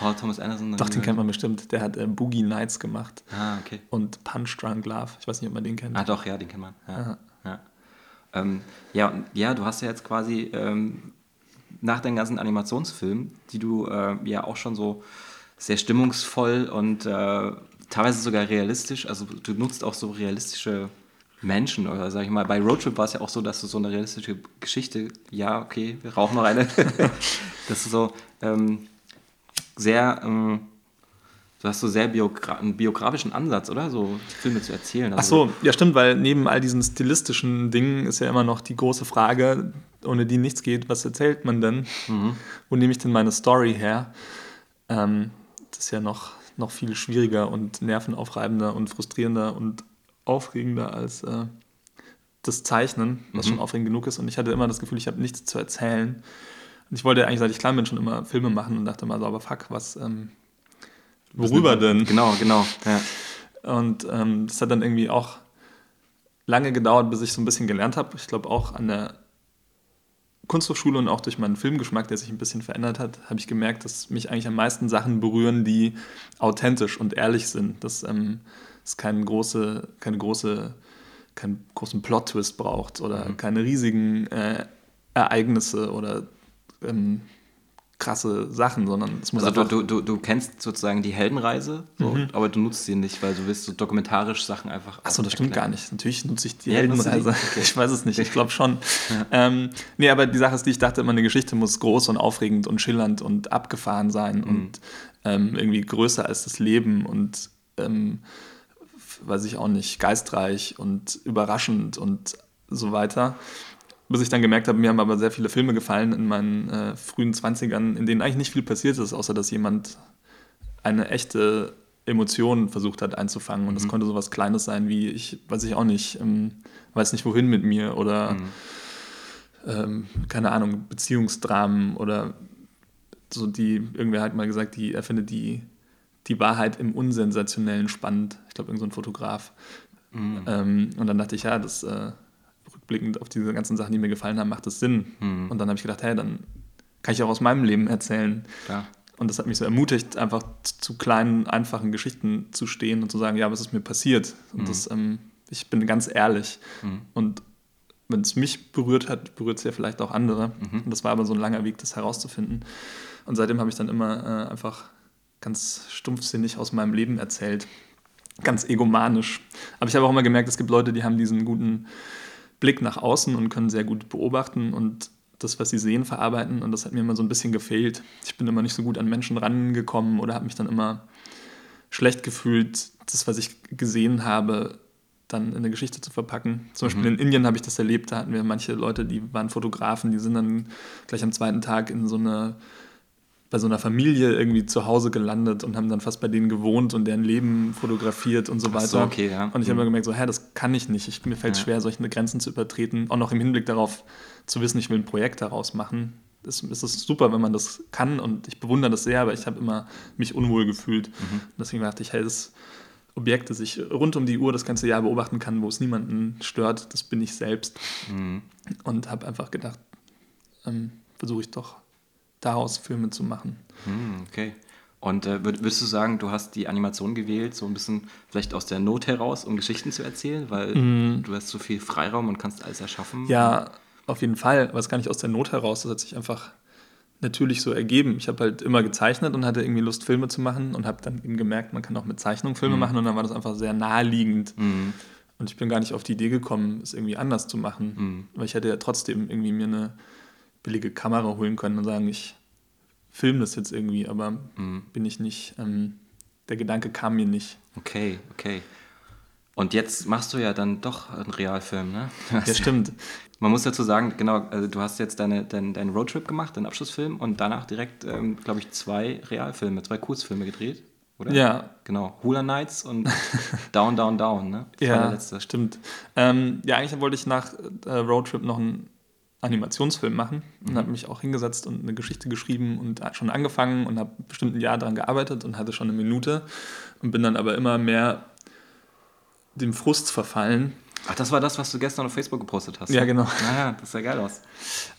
Paul Thomas Anderson. Doch, den kennt man bestimmt. Der hat äh, Boogie Nights gemacht. Ah, okay. Und Punch Drunk Love. Ich weiß nicht, ob man den kennt. Ah, doch, ja, den kennt man. Ja, ja. Ähm, ja, ja, du hast ja jetzt quasi ähm, nach deinen ganzen Animationsfilmen, die du äh, ja auch schon so sehr stimmungsvoll und äh, teilweise sogar realistisch, also du nutzt auch so realistische Menschen oder sag ich mal, bei Roadtrip war es ja auch so, dass du so eine realistische Geschichte, ja, okay, wir rauchen noch eine, dass du so ähm, sehr, ähm, du hast so sehr biogra einen biografischen Ansatz, oder? So Filme zu erzählen. Also Ach so, ja stimmt, weil neben all diesen stilistischen Dingen ist ja immer noch die große Frage, ohne die nichts geht, was erzählt man denn? Mhm. Wo nehme ich denn meine Story her? Ähm, das ist ja noch, noch viel schwieriger und nervenaufreibender und frustrierender und aufregender als äh, das Zeichnen, was mhm. schon aufregend genug ist. Und ich hatte immer das Gefühl, ich habe nichts zu erzählen. Und ich wollte eigentlich, seit ich klein bin, schon immer Filme machen und dachte mal so, aber fuck, was, ähm, worüber denn? Genau, genau. Ja. Und ähm, das hat dann irgendwie auch lange gedauert, bis ich so ein bisschen gelernt habe. Ich glaube auch an der Kunsthochschule und auch durch meinen Filmgeschmack, der sich ein bisschen verändert hat, habe ich gemerkt, dass mich eigentlich am meisten Sachen berühren, die authentisch und ehrlich sind. Dass ähm, es keine große, keine große, keinen großen Plot-Twist braucht oder mhm. keine riesigen äh, Ereignisse oder ähm, krasse Sachen, sondern es muss also du, du, du kennst sozusagen die Heldenreise, so, mhm. aber du nutzt sie nicht, weil du willst so dokumentarisch Sachen einfach. Achso, das stimmt gar nicht. Natürlich nutze ich die ja, Heldenreise. Okay. Ich weiß es nicht, ich glaube schon. Ja. Ähm, nee, aber die Sache ist die, ich dachte immer, eine Geschichte muss groß und aufregend und schillernd und abgefahren sein mhm. und ähm, irgendwie größer als das Leben und ähm, weiß ich auch nicht, geistreich und überraschend und so weiter bis ich dann gemerkt habe, mir haben aber sehr viele Filme gefallen in meinen äh, frühen 20ern, in denen eigentlich nicht viel passiert ist, außer dass jemand eine echte Emotion versucht hat einzufangen. Und das mhm. konnte so was Kleines sein wie, ich weiß ich auch nicht, ähm, weiß nicht wohin mit mir oder mhm. ähm, keine Ahnung, Beziehungsdramen oder so die, irgendwer hat mal gesagt, die, er findet die, die Wahrheit im Unsensationellen spannend. Ich glaube, irgendein so Fotograf. Mhm. Ähm, und dann dachte ich, ja, das äh, rückblickend auf diese ganzen Sachen, die mir gefallen haben, macht es Sinn. Mhm. Und dann habe ich gedacht, hey, dann kann ich auch aus meinem Leben erzählen. Klar. Und das hat mich so ermutigt, einfach zu kleinen, einfachen Geschichten zu stehen und zu sagen, ja, was ist mir passiert? Und mhm. das, ähm, ich bin ganz ehrlich. Mhm. Und wenn es mich berührt hat, berührt es ja vielleicht auch andere. Mhm. Und das war aber so ein langer Weg, das herauszufinden. Und seitdem habe ich dann immer äh, einfach ganz stumpfsinnig aus meinem Leben erzählt. Ganz egomanisch. Aber ich habe auch immer gemerkt, es gibt Leute, die haben diesen guten Blick nach außen und können sehr gut beobachten und das, was sie sehen, verarbeiten. Und das hat mir immer so ein bisschen gefehlt. Ich bin immer nicht so gut an Menschen rangekommen oder habe mich dann immer schlecht gefühlt, das, was ich gesehen habe, dann in eine Geschichte zu verpacken. Zum Beispiel mhm. in Indien habe ich das erlebt, da hatten wir manche Leute, die waren Fotografen, die sind dann gleich am zweiten Tag in so eine bei so einer Familie irgendwie zu Hause gelandet und haben dann fast bei denen gewohnt und deren Leben fotografiert und so weiter. So, okay, ja. Und ich habe mhm. immer gemerkt, so, hä, das kann ich nicht. Ich, mir fällt es ja. schwer, solche Grenzen zu übertreten. Auch noch im Hinblick darauf zu wissen, ich will ein Projekt daraus machen. Es, es ist super, wenn man das kann und ich bewundere das sehr, aber ich habe immer mich unwohl gefühlt. Mhm. Deswegen dachte ich, hey, das Objekt, das ich rund um die Uhr das ganze Jahr beobachten kann, wo es niemanden stört, das bin ich selbst. Mhm. Und habe einfach gedacht, ähm, versuche ich doch daraus Filme zu machen. Hm, okay. Und äh, würdest du sagen, du hast die Animation gewählt, so ein bisschen vielleicht aus der Not heraus, um Geschichten zu erzählen, weil mm. du hast so viel Freiraum und kannst alles erschaffen? Ja, auf jeden Fall. Aber es gar nicht aus der Not heraus, das hat sich einfach natürlich so ergeben. Ich habe halt immer gezeichnet und hatte irgendwie Lust, Filme zu machen und habe dann eben gemerkt, man kann auch mit Zeichnung Filme mm. machen und dann war das einfach sehr naheliegend. Mm. Und ich bin gar nicht auf die Idee gekommen, es irgendwie anders zu machen, weil ich hätte ja trotzdem irgendwie mir eine billige Kamera holen können und sagen, ich filme das jetzt irgendwie, aber mhm. bin ich nicht, ähm, der Gedanke kam mir nicht. Okay, okay. Und jetzt machst du ja dann doch einen Realfilm, ne? Ja, stimmt. Man muss dazu sagen, genau, also du hast jetzt deine, deinen, Roadtrip gemacht, deinen Abschlussfilm und danach direkt, ähm, glaube ich, zwei Realfilme, zwei Kurzfilme gedreht, oder? Ja. Genau, Hula Nights und Down, Down, Down, ne? Das ja, stimmt. Ähm, ja, eigentlich wollte ich nach äh, Roadtrip noch einen Animationsfilm machen und mhm. habe mich auch hingesetzt und eine Geschichte geschrieben und schon angefangen und habe bestimmt ein Jahr daran gearbeitet und hatte schon eine Minute und bin dann aber immer mehr dem Frust verfallen. Ach, das war das, was du gestern auf Facebook gepostet hast. Ja, genau. Naja, das sah geil aus.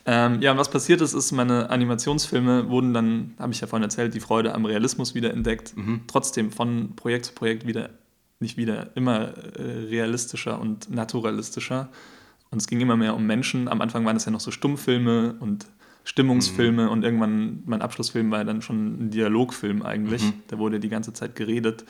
Ähm, ja, und was passiert ist, ist, meine Animationsfilme wurden dann, habe ich ja vorhin erzählt, die Freude am Realismus wieder entdeckt. Mhm. Trotzdem von Projekt zu Projekt wieder, nicht wieder, immer äh, realistischer und naturalistischer. Und es ging immer mehr um Menschen. Am Anfang waren es ja noch so Stummfilme und Stimmungsfilme mhm. und irgendwann, mein Abschlussfilm war dann schon ein Dialogfilm eigentlich. Mhm. Da wurde die ganze Zeit geredet.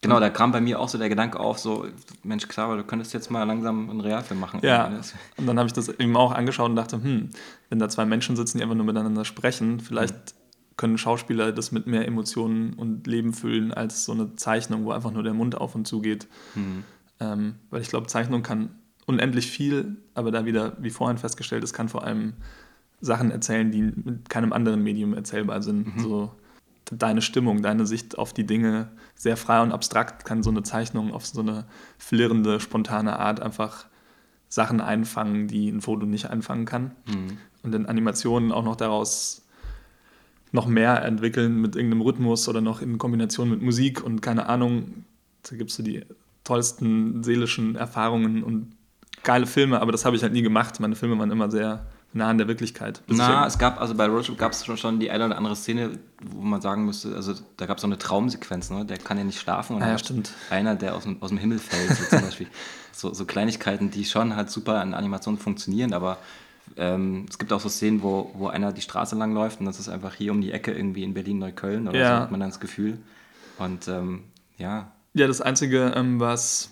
Genau, da kam bei mir auch so der Gedanke auf, so, Mensch, Xaver, du könntest jetzt mal langsam einen Realfilm machen. Ja, und dann habe ich das eben auch angeschaut und dachte, hm, wenn da zwei Menschen sitzen, die einfach nur miteinander sprechen, vielleicht mhm. können Schauspieler das mit mehr Emotionen und Leben füllen als so eine Zeichnung, wo einfach nur der Mund auf und zu geht. Mhm. Ähm, weil ich glaube, Zeichnung kann unendlich viel, aber da wieder, wie vorhin festgestellt, es kann vor allem Sachen erzählen, die mit keinem anderen Medium erzählbar sind. Mhm. So deine Stimmung, deine Sicht auf die Dinge, sehr frei und abstrakt kann so eine Zeichnung auf so eine flirrende, spontane Art einfach Sachen einfangen, die ein Foto nicht einfangen kann. Mhm. Und in Animationen auch noch daraus noch mehr entwickeln mit irgendeinem Rhythmus oder noch in Kombination mit Musik und keine Ahnung. Da gibt es so die tollsten seelischen Erfahrungen und geile Filme, aber das habe ich halt nie gemacht. Meine Filme waren immer sehr nah an der Wirklichkeit. Na, es gab, also bei Roadtrip gab es schon, schon die eine oder andere Szene, wo man sagen müsste, also da gab es so eine Traumsequenz, ne? der kann ja nicht schlafen. Und ah, ja, stimmt. Einer, der aus dem, aus dem Himmel fällt, so zum Beispiel. So, so Kleinigkeiten, die schon halt super an Animationen funktionieren, aber ähm, es gibt auch so Szenen, wo, wo einer die Straße lang läuft und das ist einfach hier um die Ecke irgendwie in Berlin-Neukölln oder ja. so hat man dann das Gefühl. Und ähm, ja. Ja, das Einzige, ähm, was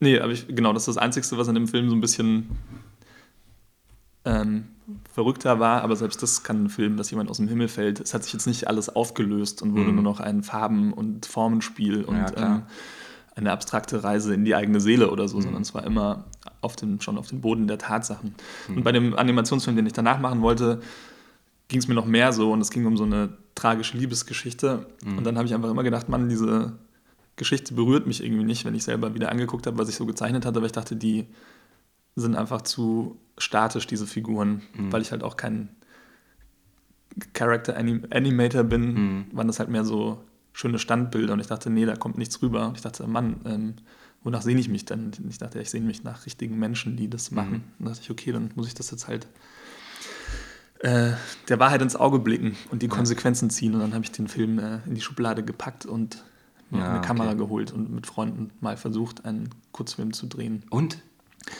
Nee, aber ich, genau, das ist das Einzige, was an dem Film so ein bisschen ähm, verrückter war, aber selbst das kann ein Film, dass jemand aus dem Himmel fällt. Es hat sich jetzt nicht alles aufgelöst und wurde mhm. nur noch ein Farben- und Formenspiel und ja, ähm, eine abstrakte Reise in die eigene Seele oder so, mhm. sondern es war immer auf dem, schon auf dem Boden der Tatsachen. Mhm. Und bei dem Animationsfilm, den ich danach machen wollte, ging es mir noch mehr so und es ging um so eine tragische Liebesgeschichte. Mhm. Und dann habe ich einfach immer gedacht, Mann, diese Geschichte berührt mich irgendwie nicht, wenn ich selber wieder angeguckt habe, was ich so gezeichnet hatte, aber ich dachte, die sind einfach zu statisch, diese Figuren, mhm. weil ich halt auch kein Character Animator bin, mhm. waren das halt mehr so schöne Standbilder und ich dachte, nee, da kommt nichts rüber. Und ich dachte, Mann, ähm, wonach sehne ich mich denn? Ich dachte, ich sehne mich nach richtigen Menschen, die das machen. Mhm. Und da dachte ich, okay, dann muss ich das jetzt halt äh, der Wahrheit ins Auge blicken und die Konsequenzen ziehen. Und dann habe ich den Film äh, in die Schublade gepackt und mir ja, eine Kamera geholt und mit Freunden mal versucht, einen Kurzfilm zu drehen. Und?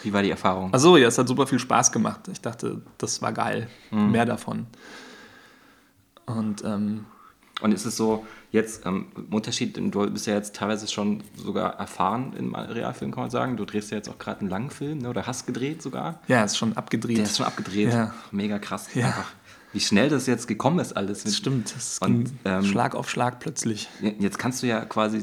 Wie war die Erfahrung? Achso, ja, es hat super viel Spaß gemacht. Ich dachte, das war geil. Mhm. Mehr davon. Und, ähm, und ist es so, jetzt ähm, Unterschied, du bist ja jetzt teilweise schon sogar erfahren im Realfilm, kann man sagen. Du drehst ja jetzt auch gerade einen langen Film, ne? oder hast gedreht sogar. Ja, ist schon abgedreht. Der ist schon abgedreht. Ja. Mega krass. Ja. Einfach wie schnell das jetzt gekommen ist alles. Das stimmt, das und, ähm, Schlag auf Schlag plötzlich. Jetzt kannst du ja quasi,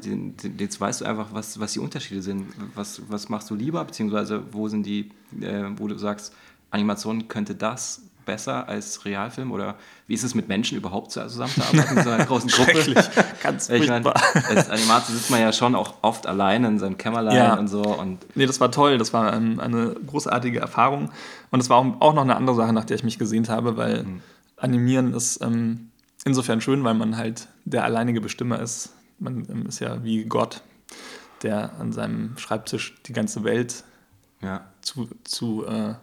jetzt weißt du einfach, was, was die Unterschiede sind. Was, was machst du lieber, beziehungsweise wo sind die, äh, wo du sagst, Animation könnte das besser als Realfilm oder wie ist es mit Menschen überhaupt zusammenzuarbeiten in so einer großen Gruppe? Ganz ich meine, als Animator sitzt man ja schon auch oft alleine in seinem Kämmerlein ja. und so. Und nee, das war toll, das war ähm, eine großartige Erfahrung und es war auch noch eine andere Sache, nach der ich mich gesehnt habe, weil mhm. Animieren ist ähm, insofern schön, weil man halt der alleinige Bestimmer ist. Man ähm, ist ja wie Gott, der an seinem Schreibtisch die ganze Welt ja. zu, zu, äh,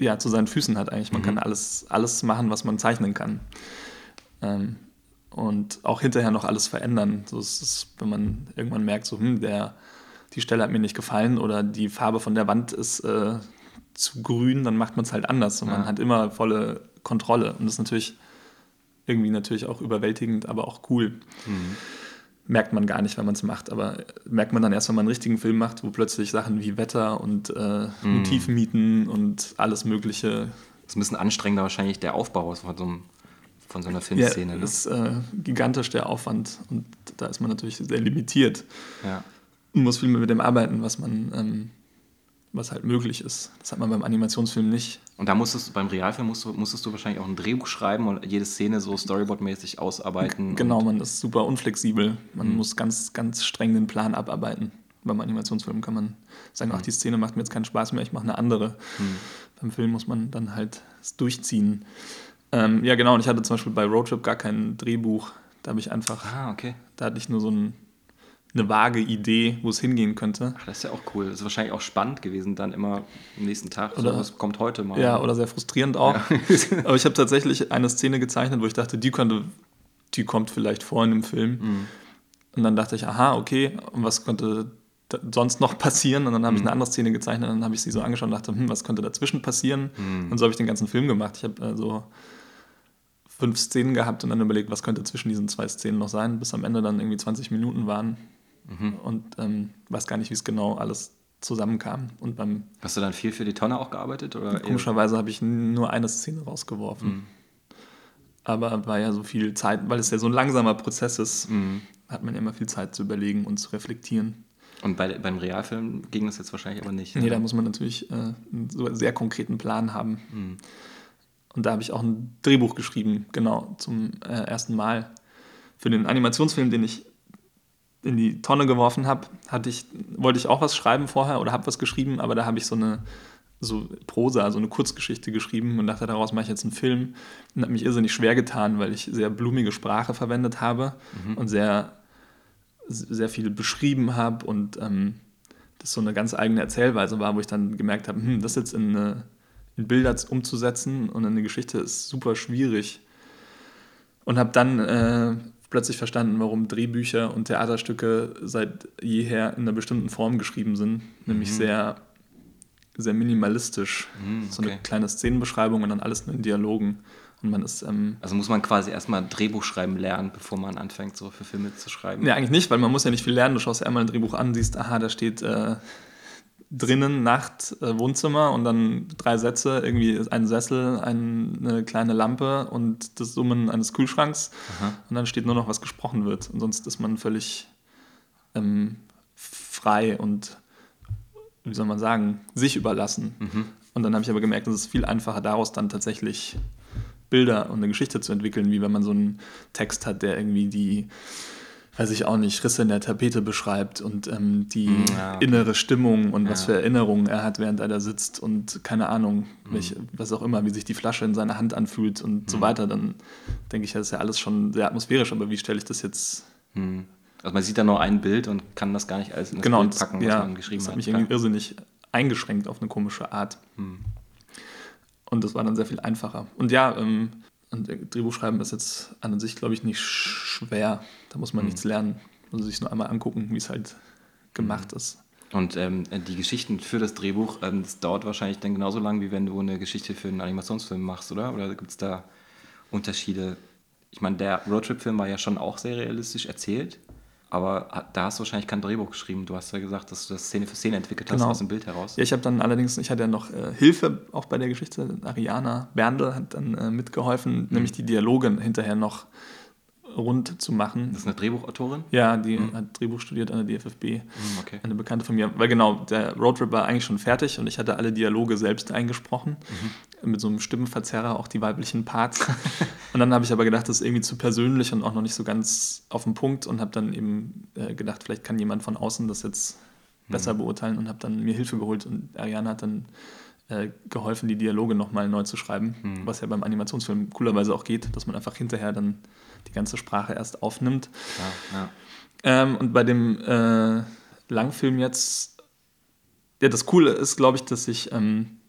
ja, zu seinen Füßen hat eigentlich. Man mhm. kann alles, alles machen, was man zeichnen kann. Ähm, und auch hinterher noch alles verändern. So ist es, wenn man irgendwann merkt, so, hm, der, die Stelle hat mir nicht gefallen oder die Farbe von der Wand ist äh, zu grün, dann macht man es halt anders. Und ja. man hat immer volle Kontrolle. Und das ist natürlich irgendwie natürlich auch überwältigend, aber auch cool. Mhm. Merkt man gar nicht, wenn man es macht, aber merkt man dann erst, wenn man einen richtigen Film macht, wo plötzlich Sachen wie Wetter und äh, mhm. Motivmieten und alles Mögliche. Das ist ein bisschen anstrengender wahrscheinlich der Aufbau von so, einem, von so einer Filmszene. Ja, ne? ist äh, gigantisch der Aufwand und da ist man natürlich sehr limitiert. Ja. Man muss viel mehr mit dem arbeiten, was man ähm, was halt möglich ist. Das hat man beim Animationsfilm nicht. Und da musstest du, beim Realfilm musst du, musstest du wahrscheinlich auch ein Drehbuch schreiben und jede Szene so storyboardmäßig ausarbeiten. Genau, man ist super unflexibel. Man mhm. muss ganz, ganz streng den Plan abarbeiten. Beim Animationsfilm kann man sagen, mhm. ach, die Szene macht mir jetzt keinen Spaß mehr, ich mache eine andere. Mhm. Beim Film muss man dann halt es durchziehen. Ähm, ja, genau, und ich hatte zum Beispiel bei Roadtrip gar kein Drehbuch. Da habe ich einfach, ah, okay. da hatte ich nur so ein eine vage Idee, wo es hingehen könnte. Ach, das ist ja auch cool. Das ist wahrscheinlich auch spannend gewesen, dann immer am nächsten Tag. Oder, so, was kommt heute mal. Ja, oder sehr frustrierend auch. Ja. Aber ich habe tatsächlich eine Szene gezeichnet, wo ich dachte, die könnte, die kommt vielleicht vor in dem Film. Mhm. Und dann dachte ich, aha, okay, und was könnte sonst noch passieren? Und dann habe mhm. ich eine andere Szene gezeichnet und dann habe ich sie so angeschaut und dachte, hm, was könnte dazwischen passieren? Mhm. Und so habe ich den ganzen Film gemacht. Ich habe also fünf Szenen gehabt und dann überlegt, was könnte zwischen diesen zwei Szenen noch sein, bis am Ende dann irgendwie 20 Minuten waren. Mhm. Und ähm, weiß gar nicht, wie es genau alles zusammenkam. Und beim Hast du dann viel für die Tonne auch gearbeitet? Oder komischerweise habe ich nur eine Szene rausgeworfen. Mhm. Aber war ja so viel Zeit, weil es ja so ein langsamer Prozess ist, mhm. hat man ja immer viel Zeit zu überlegen und zu reflektieren. Und bei, beim Realfilm ging das jetzt wahrscheinlich aber nicht. Nee, oder? da muss man natürlich äh, einen sehr konkreten Plan haben. Mhm. Und da habe ich auch ein Drehbuch geschrieben, genau, zum äh, ersten Mal. Für den Animationsfilm, den ich in die Tonne geworfen habe, hatte ich, wollte ich auch was schreiben vorher oder habe was geschrieben, aber da habe ich so eine so Prosa, so eine Kurzgeschichte geschrieben und dachte, daraus mache ich jetzt einen Film. Und habe mich irrsinnig schwer getan, weil ich sehr blumige Sprache verwendet habe mhm. und sehr, sehr viel beschrieben habe und ähm, das so eine ganz eigene Erzählweise war, wo ich dann gemerkt habe, hm, das jetzt in, eine, in Bilder umzusetzen und in eine Geschichte ist super schwierig. Und habe dann äh, plötzlich verstanden, warum Drehbücher und Theaterstücke seit jeher in einer bestimmten Form geschrieben sind, nämlich mhm. sehr, sehr minimalistisch. Mhm, okay. So eine kleine Szenenbeschreibung und dann alles nur in Dialogen. Und man ist, ähm, also muss man quasi erstmal Drehbuch schreiben lernen, bevor man anfängt, so für Filme zu schreiben? Ja, eigentlich nicht, weil man muss ja nicht viel lernen. Du schaust ja einmal ein Drehbuch an, siehst, aha, da steht äh, drinnen Nacht, äh, Wohnzimmer und dann drei Sätze, irgendwie ein Sessel, ein, eine kleine Lampe und das Summen eines Kühlschranks. Aha. Und dann steht nur noch, was gesprochen wird. Und sonst ist man völlig ähm, frei und, wie soll man sagen, sich überlassen. Mhm. Und dann habe ich aber gemerkt, es ist viel einfacher, daraus dann tatsächlich Bilder und eine Geschichte zu entwickeln, wie wenn man so einen Text hat, der irgendwie die weiß ich auch nicht, Risse in der Tapete beschreibt und ähm, die hm, ja, okay. innere Stimmung und ja. was für Erinnerungen er hat, während er da sitzt und keine Ahnung, mhm. welche, was auch immer, wie sich die Flasche in seiner Hand anfühlt und mhm. so hm. weiter, dann denke ich, das ist ja alles schon sehr atmosphärisch, aber wie stelle ich das jetzt? Mhm. Also man sieht da nur ein Bild und kann das gar nicht alles in das genau, Bild packen, was ja, man geschrieben hat. Das hat mich irgendwie irrsinnig eingeschränkt auf eine komische Art. Hm. Und das war dann sehr viel einfacher. Und ja, ähm, und Drehbuchschreiben ist jetzt an sich, glaube ich, nicht schwer. Da muss man mhm. nichts lernen. Man muss sich nur einmal angucken, wie es halt gemacht mhm. ist. Und ähm, die Geschichten für das Drehbuch, ähm, das dauert wahrscheinlich dann genauso lang, wie wenn du eine Geschichte für einen Animationsfilm machst, oder? Oder gibt es da Unterschiede? Ich meine, der Roadtrip-Film war ja schon auch sehr realistisch erzählt, aber da hast du wahrscheinlich kein Drehbuch geschrieben. Du hast ja gesagt, dass du das Szene für Szene entwickelt hast genau. aus dem Bild heraus. Ja, ich habe dann allerdings, ich hatte ja noch äh, Hilfe auch bei der Geschichte. Ariana Berndl hat dann äh, mitgeholfen, mhm. nämlich die Dialoge hinterher noch rund zu machen. Das ist eine Drehbuchautorin? Ja, die mhm. hat Drehbuch studiert an der DFFB. Mhm, okay. Eine Bekannte von mir. Weil genau, der Roadtrip war eigentlich schon fertig und ich hatte alle Dialoge selbst eingesprochen. Mhm. Mit so einem Stimmenverzerrer, auch die weiblichen Parts. und dann habe ich aber gedacht, das ist irgendwie zu persönlich und auch noch nicht so ganz auf den Punkt und habe dann eben äh, gedacht, vielleicht kann jemand von außen das jetzt besser mhm. beurteilen und habe dann mir Hilfe geholt und Ariane hat dann äh, geholfen, die Dialoge nochmal neu zu schreiben, mhm. was ja beim Animationsfilm coolerweise auch geht, dass man einfach hinterher dann die ganze Sprache erst aufnimmt. Ja, ja. Ähm, und bei dem äh, Langfilm jetzt, ja, das Coole ist, glaube ich, dass ich ähm,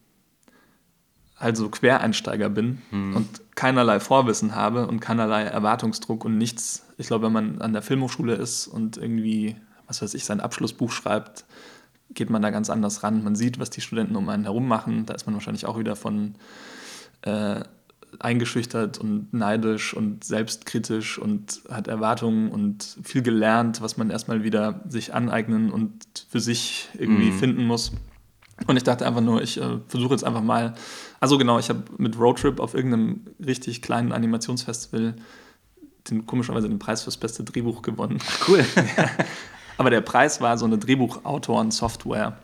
halt so Quereinsteiger bin mhm. und keinerlei Vorwissen habe und keinerlei Erwartungsdruck und nichts. Ich glaube, wenn man an der Filmhochschule ist und irgendwie, was weiß ich, sein Abschlussbuch schreibt, geht man da ganz anders ran. Man sieht, was die Studenten um einen herum machen. Da ist man wahrscheinlich auch wieder von äh, eingeschüchtert und neidisch und selbstkritisch und hat Erwartungen und viel gelernt, was man erstmal wieder sich aneignen und für sich irgendwie mhm. finden muss. Und ich dachte einfach nur, ich äh, versuche jetzt einfach mal. Also genau, ich habe mit Roadtrip auf irgendeinem richtig kleinen Animationsfestival den, komischerweise den Preis fürs beste Drehbuch gewonnen. Cool. Aber der Preis war so eine Drehbuchautoren-Software.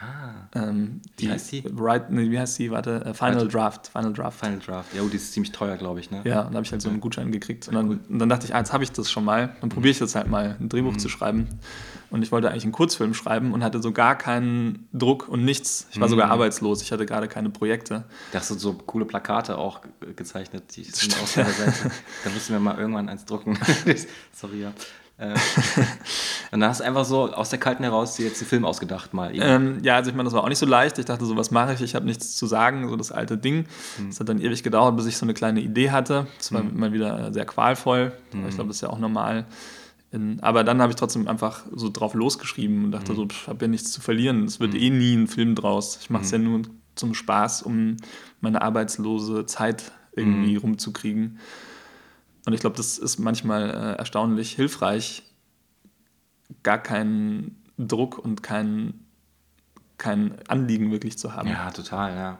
Ah. Ähm, die, wie heißt die? Right, nee, wie heißt die? Warte, äh, Final Warte. Draft. Final Draft. Final Draft. Ja, oh, die ist ziemlich teuer, glaube ich, ne? Ja, und da habe ich halt so einen Gutschein gekriegt. Und dann, und dann dachte ich, ah, jetzt habe ich das schon mal. Dann probiere ich jetzt halt mal, ein Drehbuch mhm. zu schreiben. Und ich wollte eigentlich einen Kurzfilm schreiben und hatte so gar keinen Druck und nichts. Ich war mhm. sogar arbeitslos. Ich hatte gerade keine Projekte. Da hast du so coole Plakate auch gezeichnet, die sind auf der Seite. da müssen wir mal irgendwann eins drucken. Sorry, ja. Äh, und dann hast du einfach so aus der Kalten heraus jetzt den Film ausgedacht mal. Ähm, ja, also ich meine, das war auch nicht so leicht. Ich dachte so, was mache ich? Ich habe nichts zu sagen, so das alte Ding. Es hm. hat dann ewig gedauert, bis ich so eine kleine Idee hatte. Das war hm. mal wieder sehr qualvoll. Hm. Ich glaube, das ist ja auch normal. In, aber dann habe ich trotzdem einfach so drauf losgeschrieben und dachte hm. so, ich habe ja nichts zu verlieren. Es wird hm. eh nie ein Film draus. Ich mache es ja hm. nur zum Spaß, um meine arbeitslose Zeit irgendwie rumzukriegen. Und ich glaube, das ist manchmal äh, erstaunlich hilfreich, gar keinen Druck und kein, kein Anliegen wirklich zu haben. Ja, total, ja.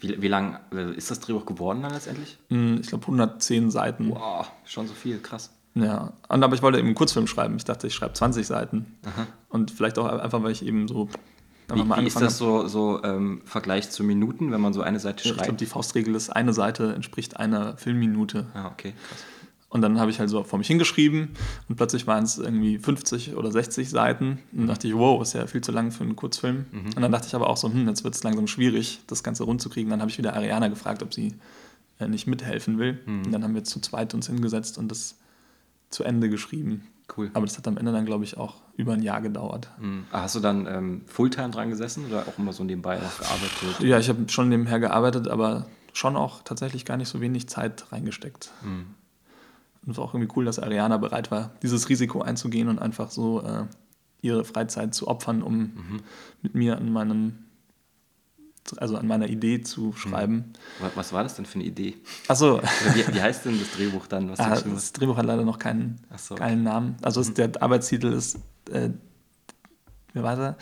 Wie, wie lang äh, ist das Drehbuch geworden dann letztendlich? Hm, ich glaube 110 Seiten. Wow, schon so viel, krass. Ja, und aber ich wollte eben einen Kurzfilm schreiben. Ich dachte, ich schreibe 20 Seiten. Aha. Und vielleicht auch einfach, weil ich eben so wie, wie ist das so, so ähm, Vergleich zu Minuten, wenn man so eine Seite schreibt? Ich glaube, die Faustregel ist, eine Seite entspricht einer Filmminute. Ah, okay, krass. Und dann habe ich halt so vor mich hingeschrieben und plötzlich waren es irgendwie 50 oder 60 Seiten. Und dann dachte ich, wow, ist ja viel zu lang für einen Kurzfilm. Mhm. Und dann dachte ich aber auch so, hm, jetzt wird es langsam schwierig, das Ganze rund zu kriegen. Dann habe ich wieder Ariana gefragt, ob sie äh, nicht mithelfen will. Mhm. Und dann haben wir zu zweit uns hingesetzt und das zu Ende geschrieben. Cool. Aber das hat am Ende dann, glaube ich, auch über ein Jahr gedauert. Mhm. Hast du dann ähm, Fulltime dran gesessen oder auch immer so nebenbei noch gearbeitet? Ja, ich habe schon nebenher gearbeitet, aber schon auch tatsächlich gar nicht so wenig Zeit reingesteckt. Mhm. Und es war auch irgendwie cool, dass Ariana bereit war, dieses Risiko einzugehen und einfach so äh, ihre Freizeit zu opfern, um mhm. mit mir an meinem also an meiner Idee zu mhm. schreiben. Was war das denn für eine Idee? Achso. Wie, wie, heißt denn das Drehbuch dann? Ah, das Drehbuch hat leider noch keinen so. geilen Namen. Also mhm. der Arbeitstitel ist, äh, wie war der?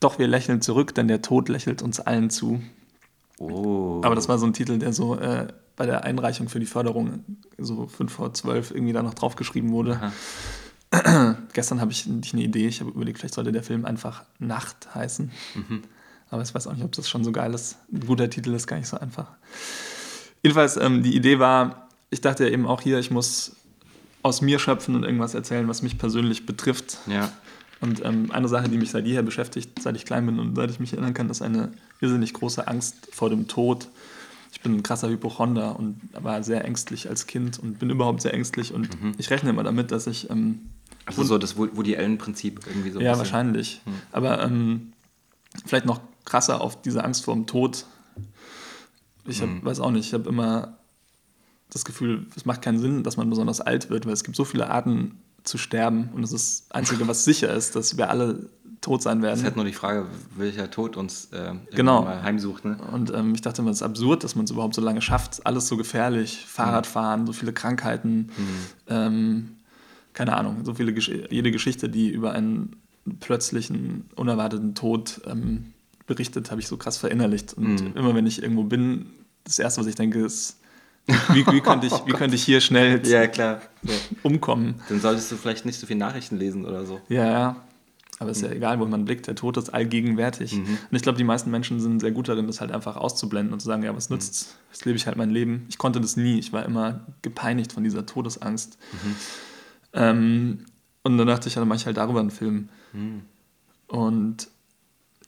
Doch, wir lächeln zurück, denn der Tod lächelt uns allen zu. Oh. Aber das war so ein Titel, der so äh, bei der Einreichung für die Förderung so 5 vor 12 irgendwie da noch draufgeschrieben wurde. Gestern habe ich nicht eine Idee. Ich habe überlegt, vielleicht sollte der Film einfach Nacht heißen. Mhm. Aber ich weiß auch nicht, ob das schon so geil ist. Ein guter Titel ist gar nicht so einfach. Jedenfalls, ähm, die Idee war, ich dachte ja eben auch hier, ich muss aus mir schöpfen und irgendwas erzählen, was mich persönlich betrifft. Ja. Und ähm, eine Sache, die mich seit jeher beschäftigt, seit ich klein bin und seit ich mich erinnern kann, ist eine irrsinnig große Angst vor dem Tod ich bin ein krasser Hypochonder und war sehr ängstlich als Kind und bin überhaupt sehr ängstlich und mhm. ich rechne immer damit, dass ich. Ähm, also so das Woody Allen-Prinzip irgendwie so. Ja, wahrscheinlich. Mhm. Aber ähm, vielleicht noch krasser auf diese Angst vor dem Tod. Ich hab, mhm. weiß auch nicht, ich habe immer das Gefühl, es macht keinen Sinn, dass man besonders alt wird, weil es gibt so viele Arten zu sterben und das ist das Einzige, was sicher ist, dass wir alle tot sein werden. Das ist halt nur die Frage, welcher Tod uns äh, genau. mal heimsucht. Ne? Und ähm, ich dachte immer, es ist absurd, dass man es überhaupt so lange schafft. Alles so gefährlich, Fahrradfahren, so viele Krankheiten, Mhm. ähm, keine Ahnung, so viele Gesch jede Geschichte, die über einen plötzlichen, unerwarteten Tod ähm, berichtet, habe ich so krass verinnerlicht. Und Mhm. immer wenn ich irgendwo bin, das Erste, was ich denke, ist, wie, wie, könnte, ich, wie könnte ich hier schnell Ja, klar. Ja. umkommen? Dann solltest du vielleicht nicht so viel Nachrichten lesen oder so. Ja, ja. Aber Mhm. ist ja egal, wo man blickt, der Tod ist allgegenwärtig. Und ich glaube, die meisten Menschen sind sehr gut darin, das halt einfach auszublenden und zu sagen, ja, was nützt's? Jetzt lebe ich halt mein Leben. Ich konnte das nie. Ich war immer gepeinigt von dieser Todesangst. Ähm, und dann dachte ich, ja, dann mache ich halt darüber einen Film. Und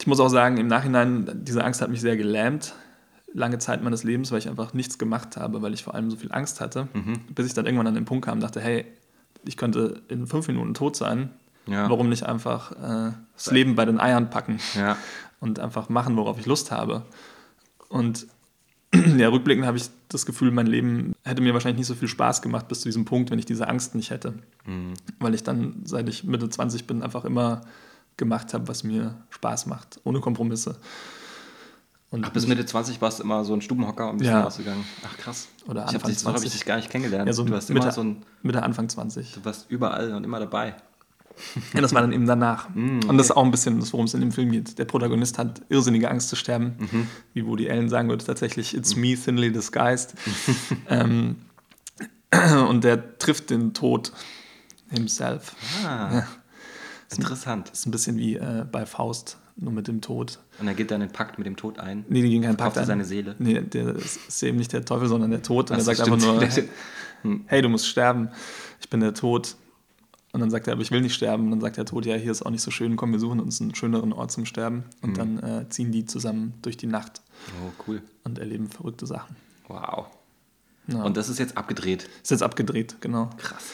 ich muss auch sagen, im Nachhinein, diese Angst hat mich sehr gelähmt. Lange Zeit meines Lebens, weil ich einfach nichts gemacht habe, weil ich vor allem so viel Angst hatte. Bis ich dann irgendwann an den Punkt kam und dachte, hey, ich könnte in fünf Minuten tot sein. Ja. Warum nicht einfach äh, das Leben bei den Eiern packen Ja. und einfach machen, worauf ich Lust habe? Und ja, rückblickend habe ich das Gefühl, mein Leben hätte mir wahrscheinlich nicht so viel Spaß gemacht bis zu diesem Punkt, wenn ich diese Angst nicht hätte. Mhm. Weil ich dann, seit ich Mitte 20 bin, einfach immer gemacht habe, was mir Spaß macht, ohne Kompromisse. Und Ach, bis Mitte 20 warst du immer so ein Stubenhocker und bist Ja. rausgegangen. Ach krass. Oder ich habe Anfang dich, so hab ich 20. dich gar nicht kennengelernt. ja, so du warst Mitte, immer so ein, Mitte Anfang 20. du warst überall und immer dabei. Ja, das war dann eben danach. Mm, Und das ist auch ein bisschen das, worum es in dem Film geht. Der Protagonist hat irrsinnige Angst zu sterben. Mhm. Wie Woody Allen sagen würde, tatsächlich, it's me thinly disguised. ähm, und der trifft den Tod himself. Ah, interessant. Das ist ein bisschen wie äh, bei Faust, nur mit dem Tod. Und er geht dann den Pakt mit dem Tod ein. Nee, die gehen keinen Pakt er ein. seine Seele. Nee, der ist eben nicht der Teufel, sondern der Tod. Und Ach er sagt einfach nur, Der- hey, du musst sterben. Ich bin der Tod. Und dann sagt er, aber ich will nicht sterben. Und dann sagt der Tod, ja, hier ist auch nicht so schön. Komm, wir suchen uns einen schöneren Ort zum Sterben. Und dann äh, ziehen die zusammen durch die Nacht Oh, cool. und erleben verrückte Sachen. Wow. Ja. Und das ist jetzt abgedreht. ist jetzt abgedreht, genau. Krass.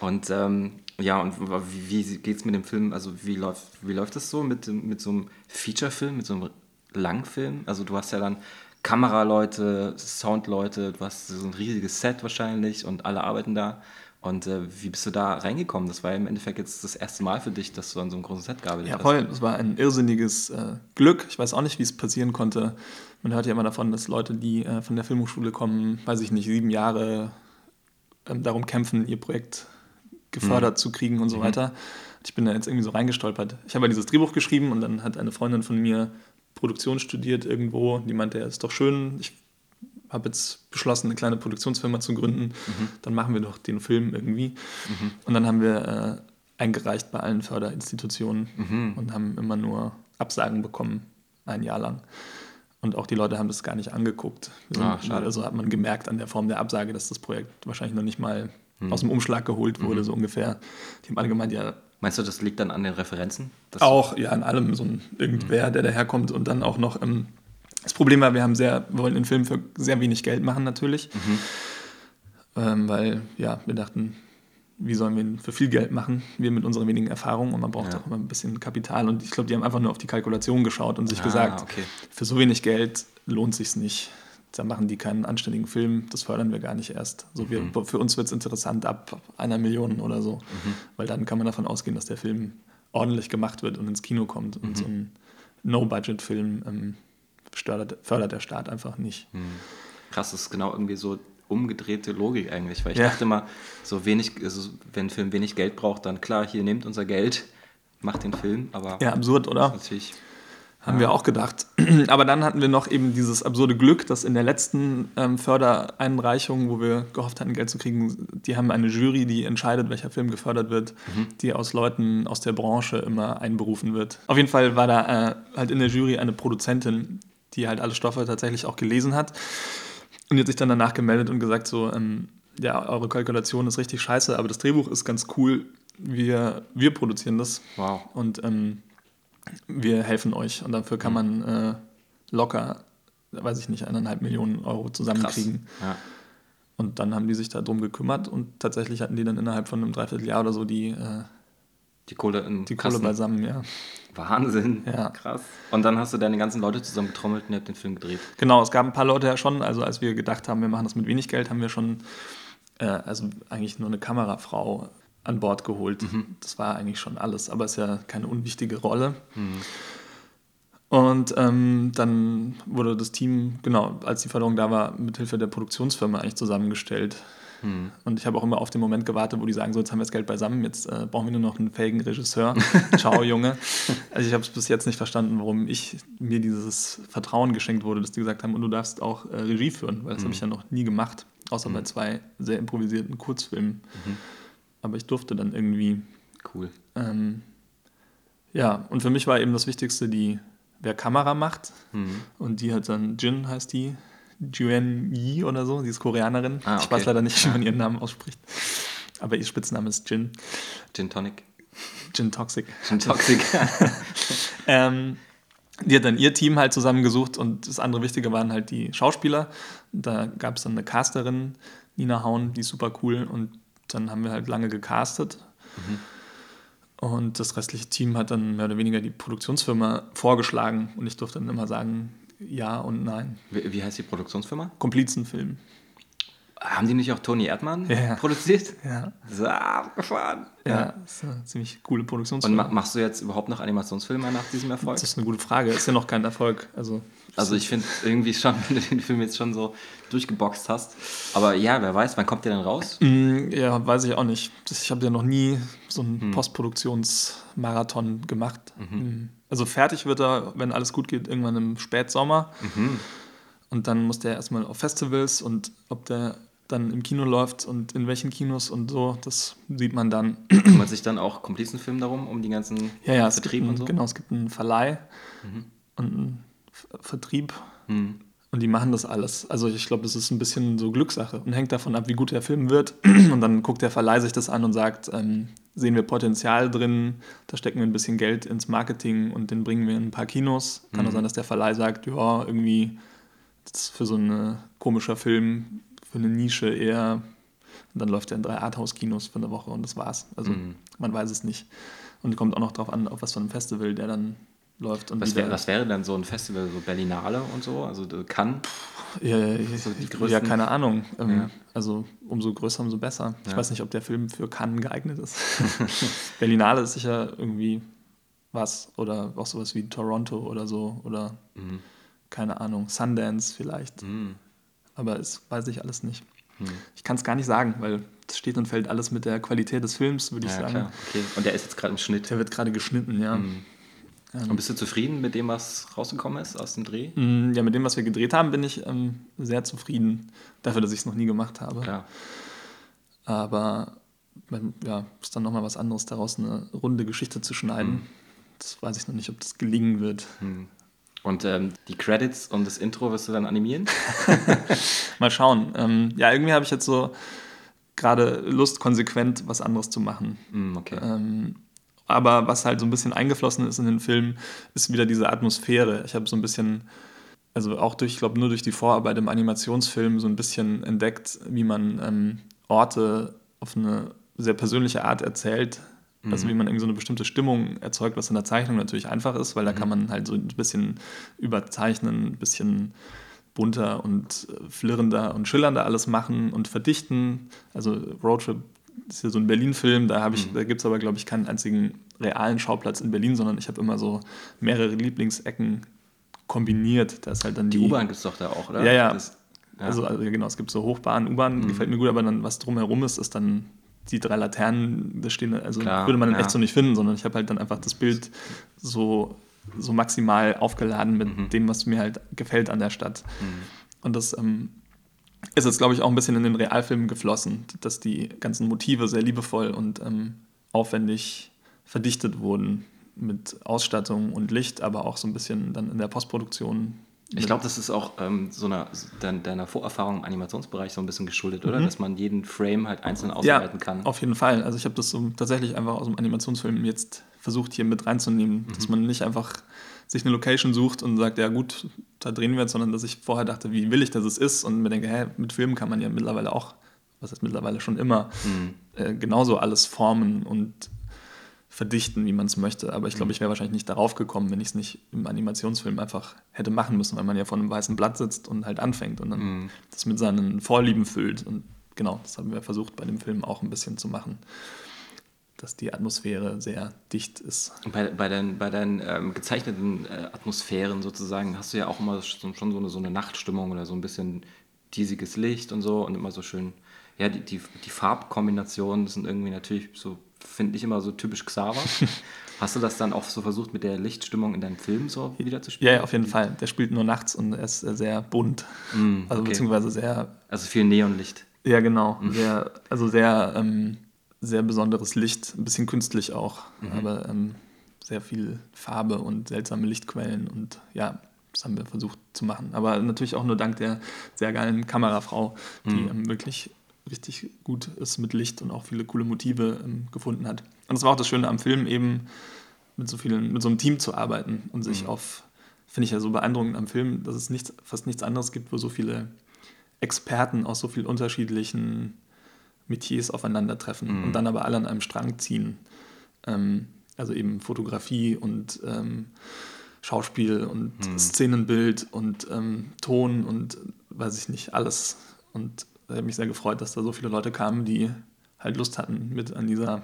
Und ähm, ja, und wie, wie geht es mit dem Film? Also wie läuft, wie läuft das so mit, mit so einem Feature-Film, mit so einem Langfilm? Also du hast ja dann Kameraleute, Soundleute, du hast so ein riesiges Set wahrscheinlich und alle arbeiten da. Und äh, wie bist du da reingekommen? Das war ja im Endeffekt jetzt das erste Mal für dich, dass du an so einem großen Set gearbeitet Ja, hast. voll. Es war ein irrsinniges äh, Glück. Ich weiß auch nicht, wie es passieren konnte. Man hört ja immer davon, dass Leute, die äh, von der Filmhochschule kommen, weiß ich nicht, sieben Jahre ähm, darum kämpfen, ihr Projekt gefördert zu kriegen und so weiter. Ich bin da jetzt irgendwie so reingestolpert. Ich habe ja dieses Drehbuch geschrieben und dann hat eine Freundin von mir Produktion studiert irgendwo. Die meinte, ja, ist doch schön. Ich habe jetzt beschlossen, eine kleine Produktionsfirma zu gründen. Dann machen wir doch den Film irgendwie. Und dann haben wir äh, eingereicht bei allen Förderinstitutionen und haben immer nur Absagen bekommen, ein Jahr lang. Und auch die Leute haben das gar nicht angeguckt. Ah, schade. Also hat man gemerkt an der Form der Absage, dass das Projekt wahrscheinlich noch nicht mal aus dem Umschlag geholt wurde, so ungefähr. Die haben alle gemeint, ja, Meinst du, das liegt dann an den Referenzen? Auch, ja, an allem so ein irgendwer, der daherkommt und dann auch noch. Ähm, das Problem war, wir haben sehr, wir wollten den Film für sehr wenig Geld machen natürlich. Ähm, weil, ja, wir dachten, wie sollen wir ihn für viel Geld machen? Wir mit unserer wenigen Erfahrung und man braucht Ja. auch immer ein bisschen Kapital. Und ich glaube, die haben einfach nur auf die Kalkulation geschaut und sich Ah, gesagt, okay. für so wenig Geld lohnt sich's nicht. Da machen die keinen anständigen Film, das fördern wir gar nicht erst. So wir, Mhm. Für uns wird es interessant ab einer Million oder so, Mhm. weil dann kann man davon ausgehen, dass der Film ordentlich gemacht wird und ins Kino kommt. Mhm. Und so ein No-Budget-Film ähm, fördert, fördert der Staat einfach nicht. Krass, das ist genau irgendwie so umgedrehte Logik eigentlich, weil ich Ja. dachte immer, so wenig, also wenn ein Film wenig Geld braucht, dann klar, hier nehmt unser Geld, macht den Film, aber Ja, absurd, oder? natürlich, Haben wir auch gedacht. Aber dann hatten wir noch eben dieses absurde Glück, dass in der letzten ähm, Fördereinreichung, wo wir gehofft hatten, Geld zu kriegen, die haben eine Jury, die entscheidet, welcher Film gefördert wird, die aus Leuten aus der Branche immer einberufen wird. Auf jeden Fall war da äh, halt in der Jury eine Produzentin, die halt alle Stoffe tatsächlich auch gelesen hat. Und die hat sich dann danach gemeldet und gesagt so, ähm, ja, eure Kalkulation ist richtig scheiße, aber das Drehbuch ist ganz cool. Wir, wir produzieren das. wow. Und ähm, wir helfen euch. Und dafür kann man äh, locker, weiß ich nicht, eineinhalb Millionen Euro zusammenkriegen. Ja. Und dann haben die sich darum gekümmert und tatsächlich hatten die dann innerhalb von einem Dreivierteljahr oder so die, äh, Die Kohle in die Kohle beisammen, ja. Wahnsinn. Ja. Krass. Und dann hast du deine ganzen Leute zusammengetrommelt und ihr habt den Film gedreht. Genau, es gab ein paar Leute ja schon, also als wir gedacht haben, wir machen das mit wenig Geld, haben wir schon, äh, also eigentlich nur eine Kamerafrau an Bord geholt. Mhm. Das war eigentlich schon alles, aber es ist ja keine unwichtige Rolle. Mhm. Und ähm, dann wurde das Team, genau, als die Förderung da war, mit Hilfe der Produktionsfirma eigentlich zusammengestellt. Hm. Und ich habe auch immer auf den Moment gewartet, wo die sagen, so jetzt haben wir das Geld beisammen, jetzt äh, brauchen wir nur noch einen fähigen Regisseur. Ciao, Junge. Also ich habe es bis jetzt nicht verstanden, warum ich mir dieses Vertrauen geschenkt wurde, dass die gesagt haben, und du darfst auch äh, Regie führen, weil das hm. habe ich ja noch nie gemacht, außer bei zwei sehr improvisierten Kurzfilmen. Aber ich durfte dann irgendwie. Cool. Ähm, ja, und für mich war eben das Wichtigste die wer Kamera macht. Mhm. Und die hat dann Jin, heißt die. Juen Yi oder so, die ist Koreanerin. Ah, okay. Ich weiß leider nicht, wie man ihren Namen ausspricht. Aber ihr Spitzname ist Jin. Gin Tonic. Gin Toxic. Gin Toxic. ähm, die hat dann ihr Team halt zusammengesucht und das andere Wichtige waren halt die Schauspieler. Da gab es dann eine Casterin, Nina Haun, die ist super cool und dann haben wir halt lange gecastet. Mhm. Und das restliche Team hat dann mehr oder weniger die Produktionsfirma vorgeschlagen und ich durfte dann immer sagen, ja und nein. Wie, wie heißt die Produktionsfirma? Komplizenfilm. Haben die nicht auch Tony Erdmann ja. produziert? Ja. So abgefahren. Ja, ja, das ist eine ziemlich coole Produktionsfirma. Und machst du jetzt überhaupt noch Animationsfilme nach diesem Erfolg? Das ist eine gute Frage. Ist ja noch kein Erfolg. Also, also ich finde irgendwie schon, wenn du den Film jetzt schon so durchgeboxt hast. Aber ja, wer weiß, wann kommt der denn raus? Mm, ja, weiß ich auch nicht. Ich habe ja noch nie so einen hm. Postproduktionsmarathon gemacht. Mhm. Mm. Also fertig wird er, wenn alles gut geht, irgendwann im Spätsommer. Mhm. Und dann muss der erstmal auf Festivals und ob der dann im Kino läuft und in welchen Kinos und so, das sieht man dann. Kümmert sich dann auch Komplizenfilm darum, um die ganzen ja, ja, Vertriebe und so? Genau, es gibt einen Verleih mhm. und einen Vertrieb mhm. und die machen das alles. Also ich glaube, das ist ein bisschen so Glückssache und hängt davon ab, wie gut der Film wird. Und dann guckt der Verleih sich das an und sagt, ähm, sehen wir Potenzial drin, da stecken wir ein bisschen Geld ins Marketing und den bringen wir in ein paar Kinos. Kann mhm. auch sein, dass der Verleih sagt, ja, irgendwie das ist für so einen komischer Film für eine Nische eher. Und dann läuft er in drei Arthouse-Kinos für eine Woche und das war's. Also mhm. man weiß es nicht. Und kommt auch noch darauf an, auf was für ein Festival der dann läuft. Und was, wär, was wäre dann so ein Festival, so Berlinale und so? Also kann. Ja, so ja, keine Ahnung. Ähm, ja. Also umso größer, umso besser. Ich ja. weiß nicht, ob der Film für Cannes geeignet ist. Berlinale ist sicher irgendwie was. Oder auch sowas wie Toronto oder so. Oder mhm. keine Ahnung, Sundance vielleicht. Mhm aber das weiß ich alles nicht. Hm. Ich kann es gar nicht sagen, weil es steht und fällt alles mit der Qualität des Films, würde ich ja, sagen. Klar. Okay. Und der ist jetzt gerade im Schnitt. Der wird gerade geschnitten, ja. Hm. Ähm, und bist du zufrieden mit dem, was rausgekommen ist aus dem Dreh? Hm, ja, mit dem, was wir gedreht haben, bin ich ähm, sehr zufrieden. Dafür, dass ich es noch nie gemacht habe. Klar. Aber ja, ist dann nochmal was anderes, daraus eine runde Geschichte zu schneiden. Hm. Das weiß ich noch nicht, ob das gelingen wird. Hm. Und ähm, die Credits und das Intro wirst du dann animieren? Mal schauen. Ähm, ja, irgendwie habe ich jetzt so gerade Lust, konsequent was anderes zu machen. Mm, okay. Ähm, aber was halt so ein bisschen eingeflossen ist in den Film, ist wieder diese Atmosphäre. Ich habe so ein bisschen, also auch durch, ich glaube, nur durch die Vorarbeit im Animationsfilm so ein bisschen entdeckt, wie man ähm, Orte auf eine sehr persönliche Art erzählt. Also wie mhm. man irgendwie so eine bestimmte Stimmung erzeugt, was in der Zeichnung natürlich einfach ist, weil da mhm. kann man halt so ein bisschen überzeichnen, ein bisschen bunter und äh, flirrender und schillernder alles machen und verdichten. Also Roadtrip ist ja so ein Berlin-Film, da, mhm. da gibt es aber, glaube ich, keinen einzigen realen Schauplatz in Berlin, sondern ich habe immer so mehrere Lieblingsecken kombiniert. Da ist halt dann die, die U-Bahn gibt es doch da auch, oder? Ja, ja. Das, ja. Also, also, genau, es gibt so Hochbahn, U-Bahn, mhm. gefällt mir gut, aber dann was drumherum ist, ist dann die drei Laternen, das stehen, also Klar, würde man dann ja. echt so nicht finden, sondern ich habe halt dann einfach das Bild so, so maximal aufgeladen mit mhm. dem, was mir halt gefällt an der Stadt. Mhm. Und das ähm, ist jetzt, glaube ich, auch ein bisschen in den Realfilmen geflossen, dass die ganzen Motive sehr liebevoll und ähm, aufwendig verdichtet wurden mit Ausstattung und Licht, aber auch so ein bisschen dann in der Postproduktion ich glaube, das ist auch ähm, so einer, deiner Vorerfahrung im Animationsbereich so ein bisschen geschuldet, oder? Mhm. Dass man jeden Frame halt einzeln ausarbeiten ja, kann. Auf jeden Fall. Also ich habe das so tatsächlich einfach aus dem Animationsfilm jetzt versucht, hier mit reinzunehmen. Mhm. Dass man nicht einfach sich eine Location sucht und sagt, ja gut, da drehen wir jetzt, sondern dass ich vorher dachte, wie will ich, dass es ist und mir denke, hä, mit Filmen kann man ja mittlerweile auch, was heißt mittlerweile schon immer, mhm. äh, genauso alles formen und verdichten, wie man es möchte. Aber ich glaube, ich wäre wahrscheinlich nicht darauf gekommen, wenn ich es nicht im Animationsfilm einfach hätte machen müssen, weil man ja vor einem weißen Blatt sitzt und halt anfängt und dann mhm. das mit seinen Vorlieben füllt. Und genau, das haben wir versucht bei dem Film auch ein bisschen zu machen. Dass die Atmosphäre sehr dicht ist. Bei, bei deinen, bei deinen ähm, gezeichneten äh, Atmosphären sozusagen hast du ja auch immer schon, schon so, eine, so eine Nachtstimmung oder so ein bisschen diesiges Licht und so und immer so schön. Ja, die, die, die Farbkombinationen sind irgendwie natürlich so, finde ich immer so typisch Xaver. Hast du das dann auch so versucht, mit der Lichtstimmung in deinem Film so wieder zu spielen? Ja, auf jeden Fall. Der spielt nur nachts und er ist sehr bunt. Mm, also okay. beziehungsweise sehr. Also viel Neonlicht. Ja, genau. Mm. Sehr, also sehr, ähm, sehr besonderes Licht, ein bisschen künstlich auch, mhm. aber ähm, sehr viel Farbe und seltsame Lichtquellen und ja, das haben wir versucht zu machen. Aber natürlich auch nur dank der sehr geilen Kamerafrau, die mhm. ähm, wirklich richtig gut ist mit Licht und auch viele coole Motive ähm, gefunden hat. Und das war auch das Schöne am Film, eben mit so vielen, mit so einem Team zu arbeiten und sich mhm. auf, finde ich ja so beeindruckend am Film, dass es nichts, fast nichts anderes gibt, wo so viele Experten aus so vielen unterschiedlichen Metiers aufeinandertreffen mhm. und dann aber alle an einem Strang ziehen. Ähm, also eben Fotografie und ähm, Schauspiel und mhm. Szenenbild und ähm, Ton und weiß ich nicht, alles. Und ich habe mich sehr gefreut, dass da so viele Leute kamen, die halt Lust hatten, mit an dieser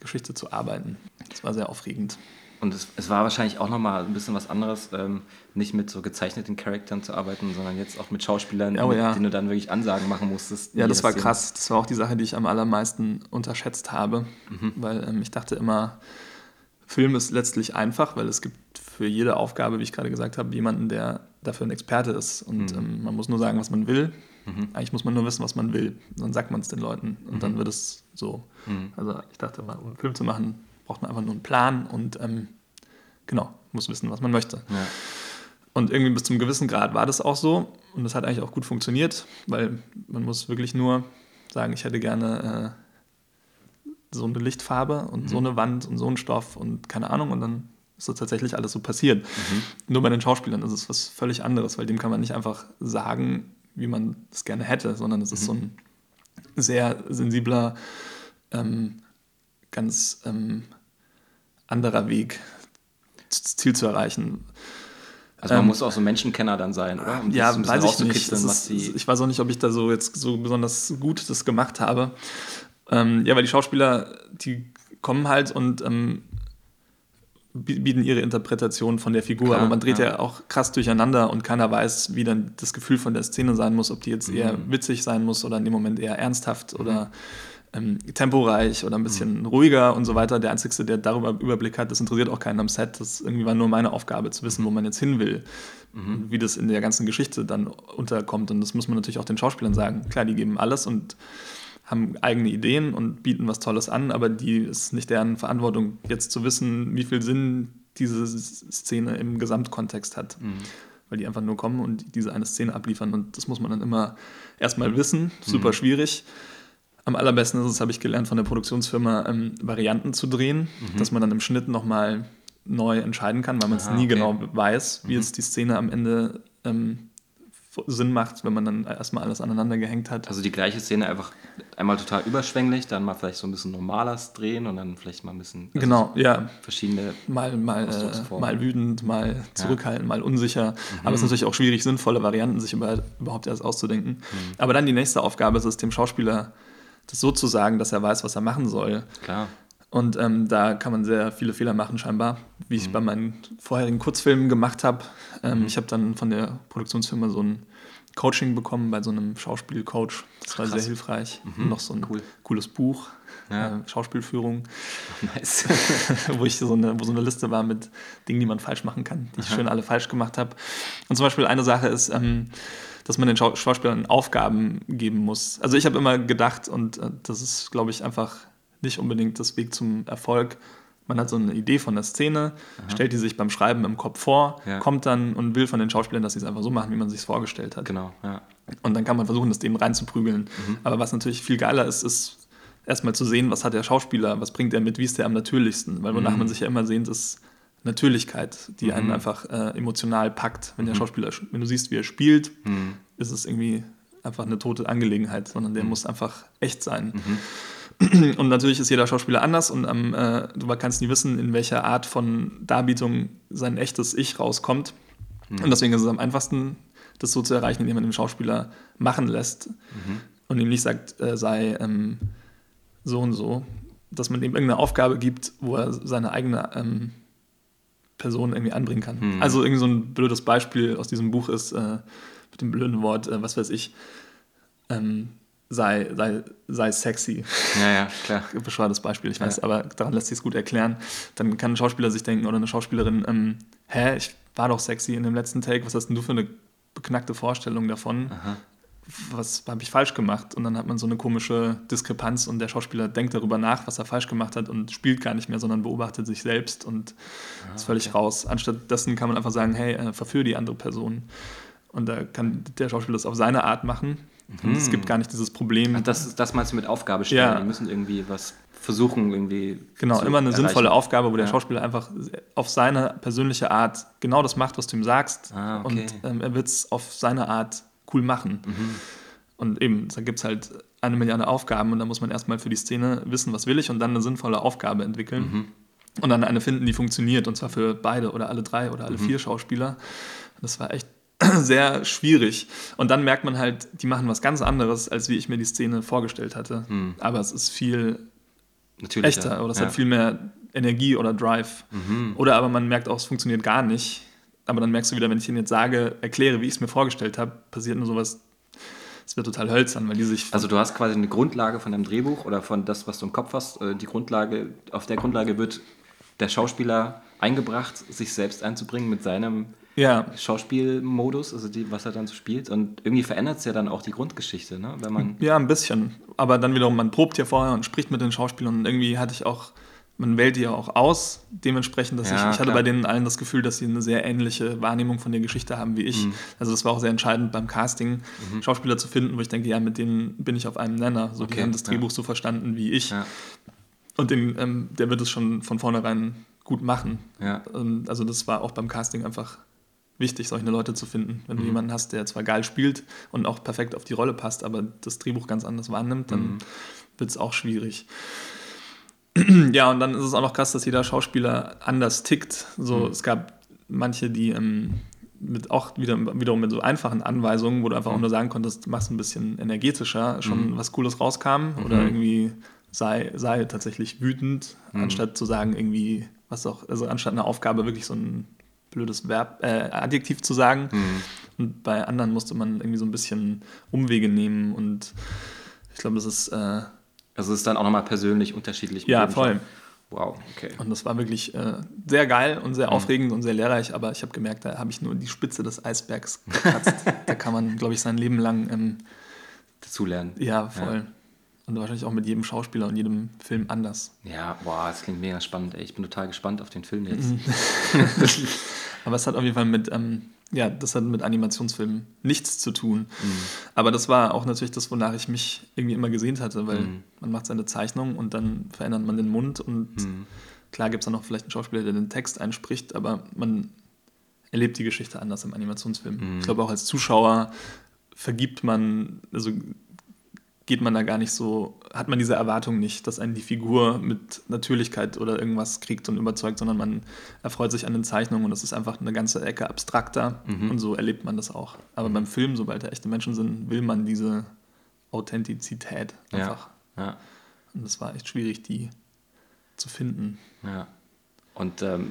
Geschichte zu arbeiten. Das war sehr aufregend. Und es, es war wahrscheinlich auch nochmal ein bisschen was anderes, ähm, nicht mit so gezeichneten Charakteren zu arbeiten, sondern jetzt auch mit Schauspielern, oh, ja. denen du dann wirklich Ansagen machen musstest. Ja, das war krass. Das war auch die Sache, die ich am allermeisten unterschätzt habe, mhm. weil ähm, ich dachte immer, Film ist letztlich einfach, weil es gibt für jede Aufgabe, wie ich gerade gesagt habe, jemanden, der dafür ein Experte ist. Und mhm. ähm, man muss nur sagen, was man will. Mhm. Eigentlich muss man nur wissen, was man will. Dann sagt man es den Leuten und mhm. dann wird es so. Mhm. Also ich dachte mal, um einen Film zu machen, braucht man einfach nur einen Plan und ähm, genau, muss wissen, was man möchte. Ja. Und irgendwie bis zum gewissen Grad war das auch so. Und das hat eigentlich auch gut funktioniert, weil man muss wirklich nur sagen, ich hätte gerne äh, so eine Lichtfarbe und mhm. so eine Wand und so einen Stoff und keine Ahnung. Und dann ist das tatsächlich alles so passiert. Mhm. Nur bei den Schauspielern ist es was völlig anderes, weil dem kann man nicht einfach sagen, wie man es gerne hätte, sondern es ist mhm. so ein sehr sensibler, ähm, ganz ähm, anderer Weg, das Ziel zu erreichen. Also man ähm, muss auch so Menschenkenner dann sein, oder? Um ja, weiß ich nicht. Ist, ich weiß auch nicht, ob ich da so jetzt so besonders gut das gemacht habe. Ähm, ja, weil die Schauspieler, die kommen halt und ähm, bieten ihre Interpretation von der Figur, Klar, aber man dreht ja. ja. auch krass durcheinander und keiner weiß, wie dann das Gefühl von der Szene sein muss, ob die jetzt eher mhm. witzig sein muss oder in dem Moment eher ernsthaft mhm. oder ähm, temporeich oder ein bisschen mhm. ruhiger und so weiter. Der Einzige, der darüber Überblick hat, das interessiert auch keinen am Set. Das irgendwie war nur meine Aufgabe, zu wissen, wo man jetzt hin will mhm. und wie das in der ganzen Geschichte dann unterkommt. Und das muss man natürlich auch den Schauspielern sagen. Klar, die geben alles und haben eigene Ideen und bieten was Tolles an, aber die ist nicht deren Verantwortung, jetzt zu wissen, wie viel Sinn diese Szene im Gesamtkontext hat. Mhm. Weil die einfach nur kommen und diese eine Szene abliefern. Und das muss man dann immer erstmal wissen. Super mhm. schwierig. Am allerbesten ist es, habe ich gelernt von der Produktionsfirma, ähm, Varianten zu drehen, mhm. dass man dann im Schnitt nochmal neu entscheiden kann, weil man es ah, nie okay. genau weiß, wie mhm. jetzt die Szene am Ende ähm, Sinn macht, wenn man dann erstmal alles aneinander gehängt hat. Also die gleiche Szene einfach einmal total überschwänglich, dann mal vielleicht so ein bisschen normales drehen und dann vielleicht mal ein bisschen. Also genau, ja. Verschiedene. Mal, mal, äh, mal wütend, mal zurückhaltend, ja. mal unsicher. Mhm. Aber es ist natürlich auch schwierig, sinnvolle Varianten sich über, überhaupt erst auszudenken. Mhm. Aber dann die nächste Aufgabe ist es, dem Schauspieler das so zu sagen, dass er weiß, was er machen soll. Klar. Und ähm, da kann man sehr viele Fehler machen, scheinbar, wie ich mhm. bei meinen vorherigen Kurzfilmen gemacht habe. Ähm, mhm. Ich habe dann von der Produktionsfirma so ein Coaching bekommen bei so einem Schauspielcoach. Das war Krass. sehr hilfreich. Mhm. Noch so ein cool. cooles Buch, ja. äh, Schauspielführung, nice. wo, ich so eine, wo so eine Liste war mit Dingen, die man falsch machen kann, die Aha. ich schön alle falsch gemacht habe. Und zum Beispiel eine Sache ist, ähm, dass man den Schauspielern Aufgaben geben muss. Also ich habe immer gedacht, und äh, das ist, glaube ich, einfach nicht unbedingt das Weg zum Erfolg. Man hat so eine Idee von der Szene, Aha. stellt die sich beim Schreiben im Kopf vor, ja. kommt dann und will von den Schauspielern, dass sie es einfach so machen, wie man sich es vorgestellt hat. Genau, ja. Und dann kann man versuchen, das denen reinzuprügeln. Mhm. Aber was natürlich viel geiler ist, ist erstmal zu sehen, was hat der Schauspieler, was bringt er mit, wie ist der am natürlichsten. Weil wonach mhm. man sich ja immer sehnt, ist Natürlichkeit, die mhm. einen einfach äh, emotional packt. Wenn der mhm. Schauspieler, wenn du siehst, wie er spielt, mhm. ist es irgendwie einfach eine tote Angelegenheit, sondern der mhm. muss einfach echt sein. Und natürlich ist jeder Schauspieler anders und ähm, äh, du kannst nie wissen, in welcher Art von Darbietung sein echtes Ich rauskommt. Und deswegen ist es am einfachsten, das so zu erreichen, indem man den Schauspieler machen lässt mhm. und ihm nicht sagt, äh, sei ähm, so und so, dass man ihm irgendeine Aufgabe gibt, wo er seine eigene ähm, Person irgendwie anbringen kann. Mhm. Also irgendwie so ein blödes Beispiel aus diesem Buch ist äh, mit dem blöden Wort, äh, was weiß ich, ähm, sei, sei, sei sexy. Ja, ja, klar. Bescheuertes Beispiel, ich weiß, ja. aber daran lässt sich es gut erklären. Dann kann ein Schauspieler sich denken oder eine Schauspielerin, ähm, hä, ich war doch sexy in dem letzten Take, was hast denn du für eine beknackte Vorstellung davon? Aha. Was habe ich falsch gemacht? Und dann hat man so eine komische Diskrepanz und der Schauspieler denkt darüber nach, was er falsch gemacht hat und spielt gar nicht mehr, sondern beobachtet sich selbst und ah, ist völlig okay. raus. Anstatt dessen kann man einfach sagen, hey, äh, verführe die andere Person. Und da kann der Schauspieler das auf seine Art machen Mhm. Es gibt gar nicht dieses Problem. Ach, das, das meinst du mit Aufgabe stellen? Ja. Die müssen irgendwie was versuchen, irgendwie. Genau, immer eine erreichen. sinnvolle Aufgabe, wo der Schauspieler einfach auf seine persönliche Art genau das macht, was du ihm sagst. Ah, okay. Und ähm, er wird es auf seine Art cool machen. Mhm. Und eben, da gibt es halt eine Milliarde Aufgaben und da muss man erstmal für die Szene wissen, was will ich und dann eine sinnvolle Aufgabe entwickeln. Mhm. Und dann eine finden, die funktioniert. Und zwar für beide oder alle drei oder alle mhm. vier Schauspieler. Das war echt sehr schwierig. Und dann merkt man halt, die machen was ganz anderes, als wie ich mir die Szene vorgestellt hatte. Hm. Aber es ist viel Natürlich, echter ja. oder es ja. hat viel mehr Energie oder Drive. Mhm. Oder aber man merkt auch, es funktioniert gar nicht. Aber dann merkst du wieder, wenn ich ihnen jetzt sage, erkläre, wie ich es mir vorgestellt habe, passiert nur sowas. Es wird total hölzern, weil die sich. Also du hast quasi eine Grundlage von deinem Drehbuch oder von das, was du im Kopf hast. Äh, die Grundlage, auf der Grundlage wird der Schauspieler eingebracht, sich selbst einzubringen mit seinem ja. Schauspielmodus, also die, was er dann so spielt. Und irgendwie verändert es ja dann auch die Grundgeschichte, ne? Wenn man ja, ein bisschen. Aber dann wiederum, man probt ja vorher und spricht mit den Schauspielern und irgendwie hatte ich auch, man wählt die ja auch aus, dementsprechend, dass ja, ich, ich hatte bei denen allen das Gefühl, dass sie eine sehr ähnliche Wahrnehmung von der Geschichte haben wie ich. Mhm. Also das war auch sehr entscheidend beim Casting, mhm. Schauspieler zu finden, wo ich denke, ja, mit denen bin ich auf einem Nenner. So, okay. Die haben das Drehbuch ja. so verstanden wie ich. Ja. Und den, ähm, der wird es schon von vornherein gut machen. Ja. Also das war auch beim Casting einfach wichtig, solche Leute zu finden. Wenn mhm. du jemanden hast, der zwar geil spielt und auch perfekt auf die Rolle passt, aber das Drehbuch ganz anders wahrnimmt, dann mhm. wird es auch schwierig. ja, und dann ist es auch noch krass, dass jeder Schauspieler anders tickt. So, mhm. es gab manche, die ähm, mit auch wieder, wiederum mit so einfachen Anweisungen, wo du einfach auch mhm. nur sagen konntest, machst ein bisschen energetischer, schon mhm. was Cooles rauskam oder mhm. irgendwie sei, sei tatsächlich wütend, anstatt zu sagen, irgendwie, was auch, also anstatt eine Aufgabe wirklich so ein blödes Verb, äh, Adjektiv zu sagen. Mhm. Und bei anderen musste man irgendwie so ein bisschen Umwege nehmen und ich glaube, das ist. Äh, also ist dann auch nochmal persönlich unterschiedlich. Ja, voll. Wow, okay. Und das war wirklich äh, sehr geil und sehr mhm. aufregend und sehr lehrreich, aber ich habe gemerkt, da habe ich nur die Spitze des Eisbergs gekratzt. da kann man, glaube ich, sein Leben lang ähm, dazulernen. Ja, voll. Ja. Und wahrscheinlich auch mit jedem Schauspieler und jedem Film anders. Ja, boah, das klingt mega spannend. Ey. Ich bin total gespannt auf den Film jetzt. Aber es hat auf jeden Fall mit, ähm, ja, das hat mit Animationsfilmen nichts zu tun. Mhm. Aber das war auch natürlich das, wonach ich mich irgendwie immer gesehnt hatte, weil mhm. man macht seine Zeichnung und dann verändert man den Mund und mhm. klar gibt es dann noch vielleicht einen Schauspieler, der den Text einspricht, aber man erlebt die Geschichte anders im Animationsfilm. Mhm. Ich glaube auch als Zuschauer vergibt man, also geht man da gar nicht so, hat man diese Erwartung nicht, dass einen die Figur mit Natürlichkeit oder irgendwas kriegt und überzeugt, sondern man erfreut sich an den Zeichnungen und das ist einfach eine ganze Ecke abstrakter mhm. und so erlebt man das auch. Aber mhm. beim Film, sobald da echte Menschen sind, will man diese Authentizität einfach. Ja. ja. Und das war echt schwierig, die zu finden. Ja. Und ähm,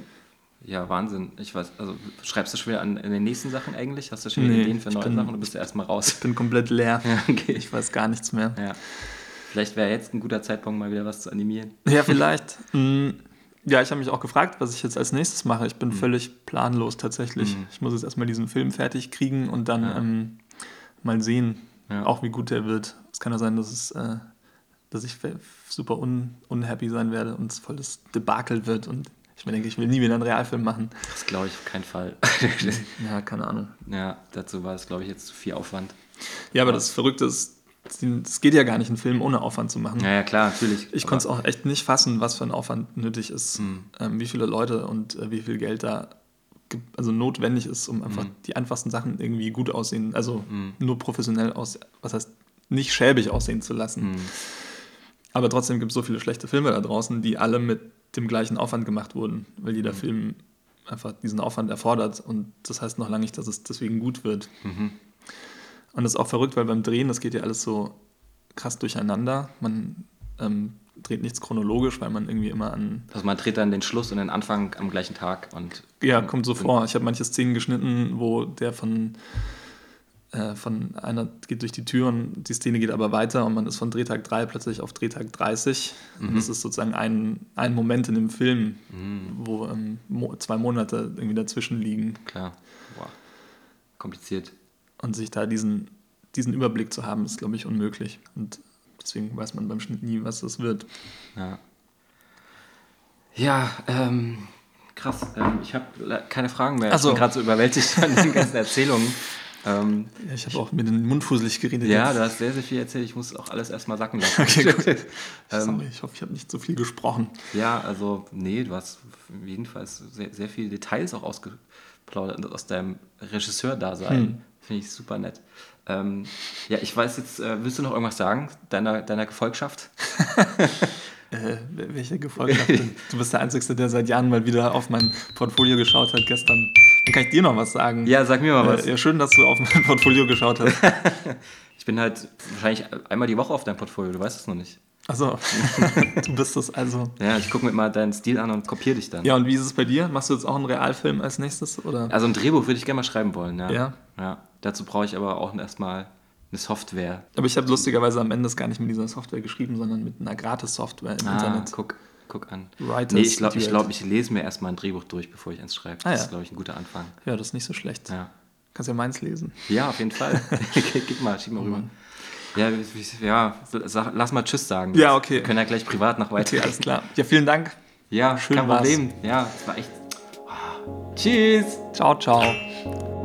ja, Wahnsinn. Ich weiß, also schreibst du schon wieder an den nächsten Sachen eigentlich? Hast du schon nee, Ideen für neue bin, Sachen oder bist du erstmal raus? Ich bin komplett leer. Ja, okay. Ich weiß gar nichts mehr. Ja. Vielleicht wäre jetzt ein guter Zeitpunkt, mal wieder was zu animieren. Ja, vielleicht. Mm, ja, ich habe mich auch gefragt, was ich jetzt als nächstes mache. Ich bin mhm. völlig planlos tatsächlich. Mhm. Ich muss jetzt erstmal diesen Film fertig kriegen und dann ja. ähm, mal sehen, ja. auch wie gut der wird. Es kann ja sein, dass es. Äh, dass ich super un unhappy sein werde und es voll das Debakel wird und ich mir denke, ich will nie wieder einen Realfilm machen. Das glaube ich auf keinen Fall. ja, keine Ahnung. Ja, dazu war es, glaube ich, jetzt zu viel Aufwand. Ja, aber das Verrückte ist, es geht ja gar nicht, einen Film ohne Aufwand zu machen. Ja, ja klar, natürlich. Ich konnte es auch echt nicht fassen, was für ein Aufwand nötig ist, mhm. ähm, wie viele Leute und äh, wie viel Geld da also notwendig ist, um einfach mhm. die einfachsten Sachen irgendwie gut aussehen, also mhm. nur professionell aus, was heißt, nicht schäbig aussehen zu lassen. Mhm. Aber trotzdem gibt es so viele schlechte Filme da draußen, die alle mit dem gleichen Aufwand gemacht wurden, weil jeder mhm. Film einfach diesen Aufwand erfordert und das heißt noch lange nicht, dass es deswegen gut wird. Mhm. Und das ist auch verrückt, weil beim Drehen, das geht ja alles so krass durcheinander. Man ähm, dreht nichts chronologisch, weil man irgendwie immer an. Also man dreht dann den Schluss und den Anfang am gleichen Tag und. Ja, kommt so vor. Ich habe manche Szenen geschnitten, wo der von, äh, von einer geht durch die Tür und die Szene geht aber weiter und man ist von Drehtag 3 plötzlich auf Drehtag 30. Mhm. Und das ist sozusagen ein, ein Moment in dem Film, mhm. wo ähm, mo zwei Monate irgendwie dazwischen liegen. Klar. Wow. Kompliziert. Und sich da diesen, diesen Überblick zu haben, ist, glaube ich, unmöglich. Und deswegen weiß man beim Schnitt nie, was das wird. Ja. Ja, ähm, krass. Ähm, ich habe keine Fragen mehr. Ich bin gerade so überwältigt von den ganzen Erzählungen. Ähm, ja, ich habe auch mit den Mund fusselig geredet. Ja, jetzt. du hast sehr, sehr viel erzählt. Ich muss auch alles erstmal sacken lassen. okay, gut. ähm, Sorry, ich hoffe, ich habe nicht so viel gesprochen. Ja, also, nee, du hast jedenfalls sehr, sehr viele Details auch ausgeplaudert aus deinem Regisseur-Dasein. Hm. Finde ich super nett. Ähm, ja, ich weiß jetzt, äh, willst du noch irgendwas sagen, deiner, deiner Gefolgschaft? äh, welche Gefolgschaft? du bist der Einzige, der seit Jahren mal wieder auf mein Portfolio geschaut hat gestern. Dann kann ich dir noch was sagen. Ja, sag mir mal was. Äh, ja, schön, dass du auf mein Portfolio geschaut hast. ich bin halt wahrscheinlich einmal die Woche auf deinem Portfolio, du weißt es noch nicht. Also, du bist das also. Ja, ich gucke mir mal deinen Stil an und kopiere dich dann. Ja, und wie ist es bei dir? Machst du jetzt auch einen Realfilm als nächstes? Oder? Also ein Drehbuch würde ich gerne mal schreiben wollen, ja. Ja. ja. Dazu brauche ich aber auch erstmal eine Software. Aber ich habe lustigerweise am Ende gar nicht mit dieser Software geschrieben, sondern mit einer Gratis-Software im ah, Internet. Guck, guck an. Writers nee, ich glaube, ich, glaub, ich lese mir erstmal ein Drehbuch durch, bevor ich eins schreibe. Das ah, ja. ist, glaube ich, ein guter Anfang. Ja, das ist nicht so schlecht. Ja. Kannst ja meins lesen. Ja, auf jeden Fall. Gib mal, schieb mal rüber. Mhm. Ja, ja sag, lass mal Tschüss sagen. Ja, okay. Wir können ja gleich privat noch weiter. Okay, alles klar. Ja, vielen Dank. Ja, Schön kein Problem. Ja, es war echt. Oh. Tschüss. Ciao, ciao.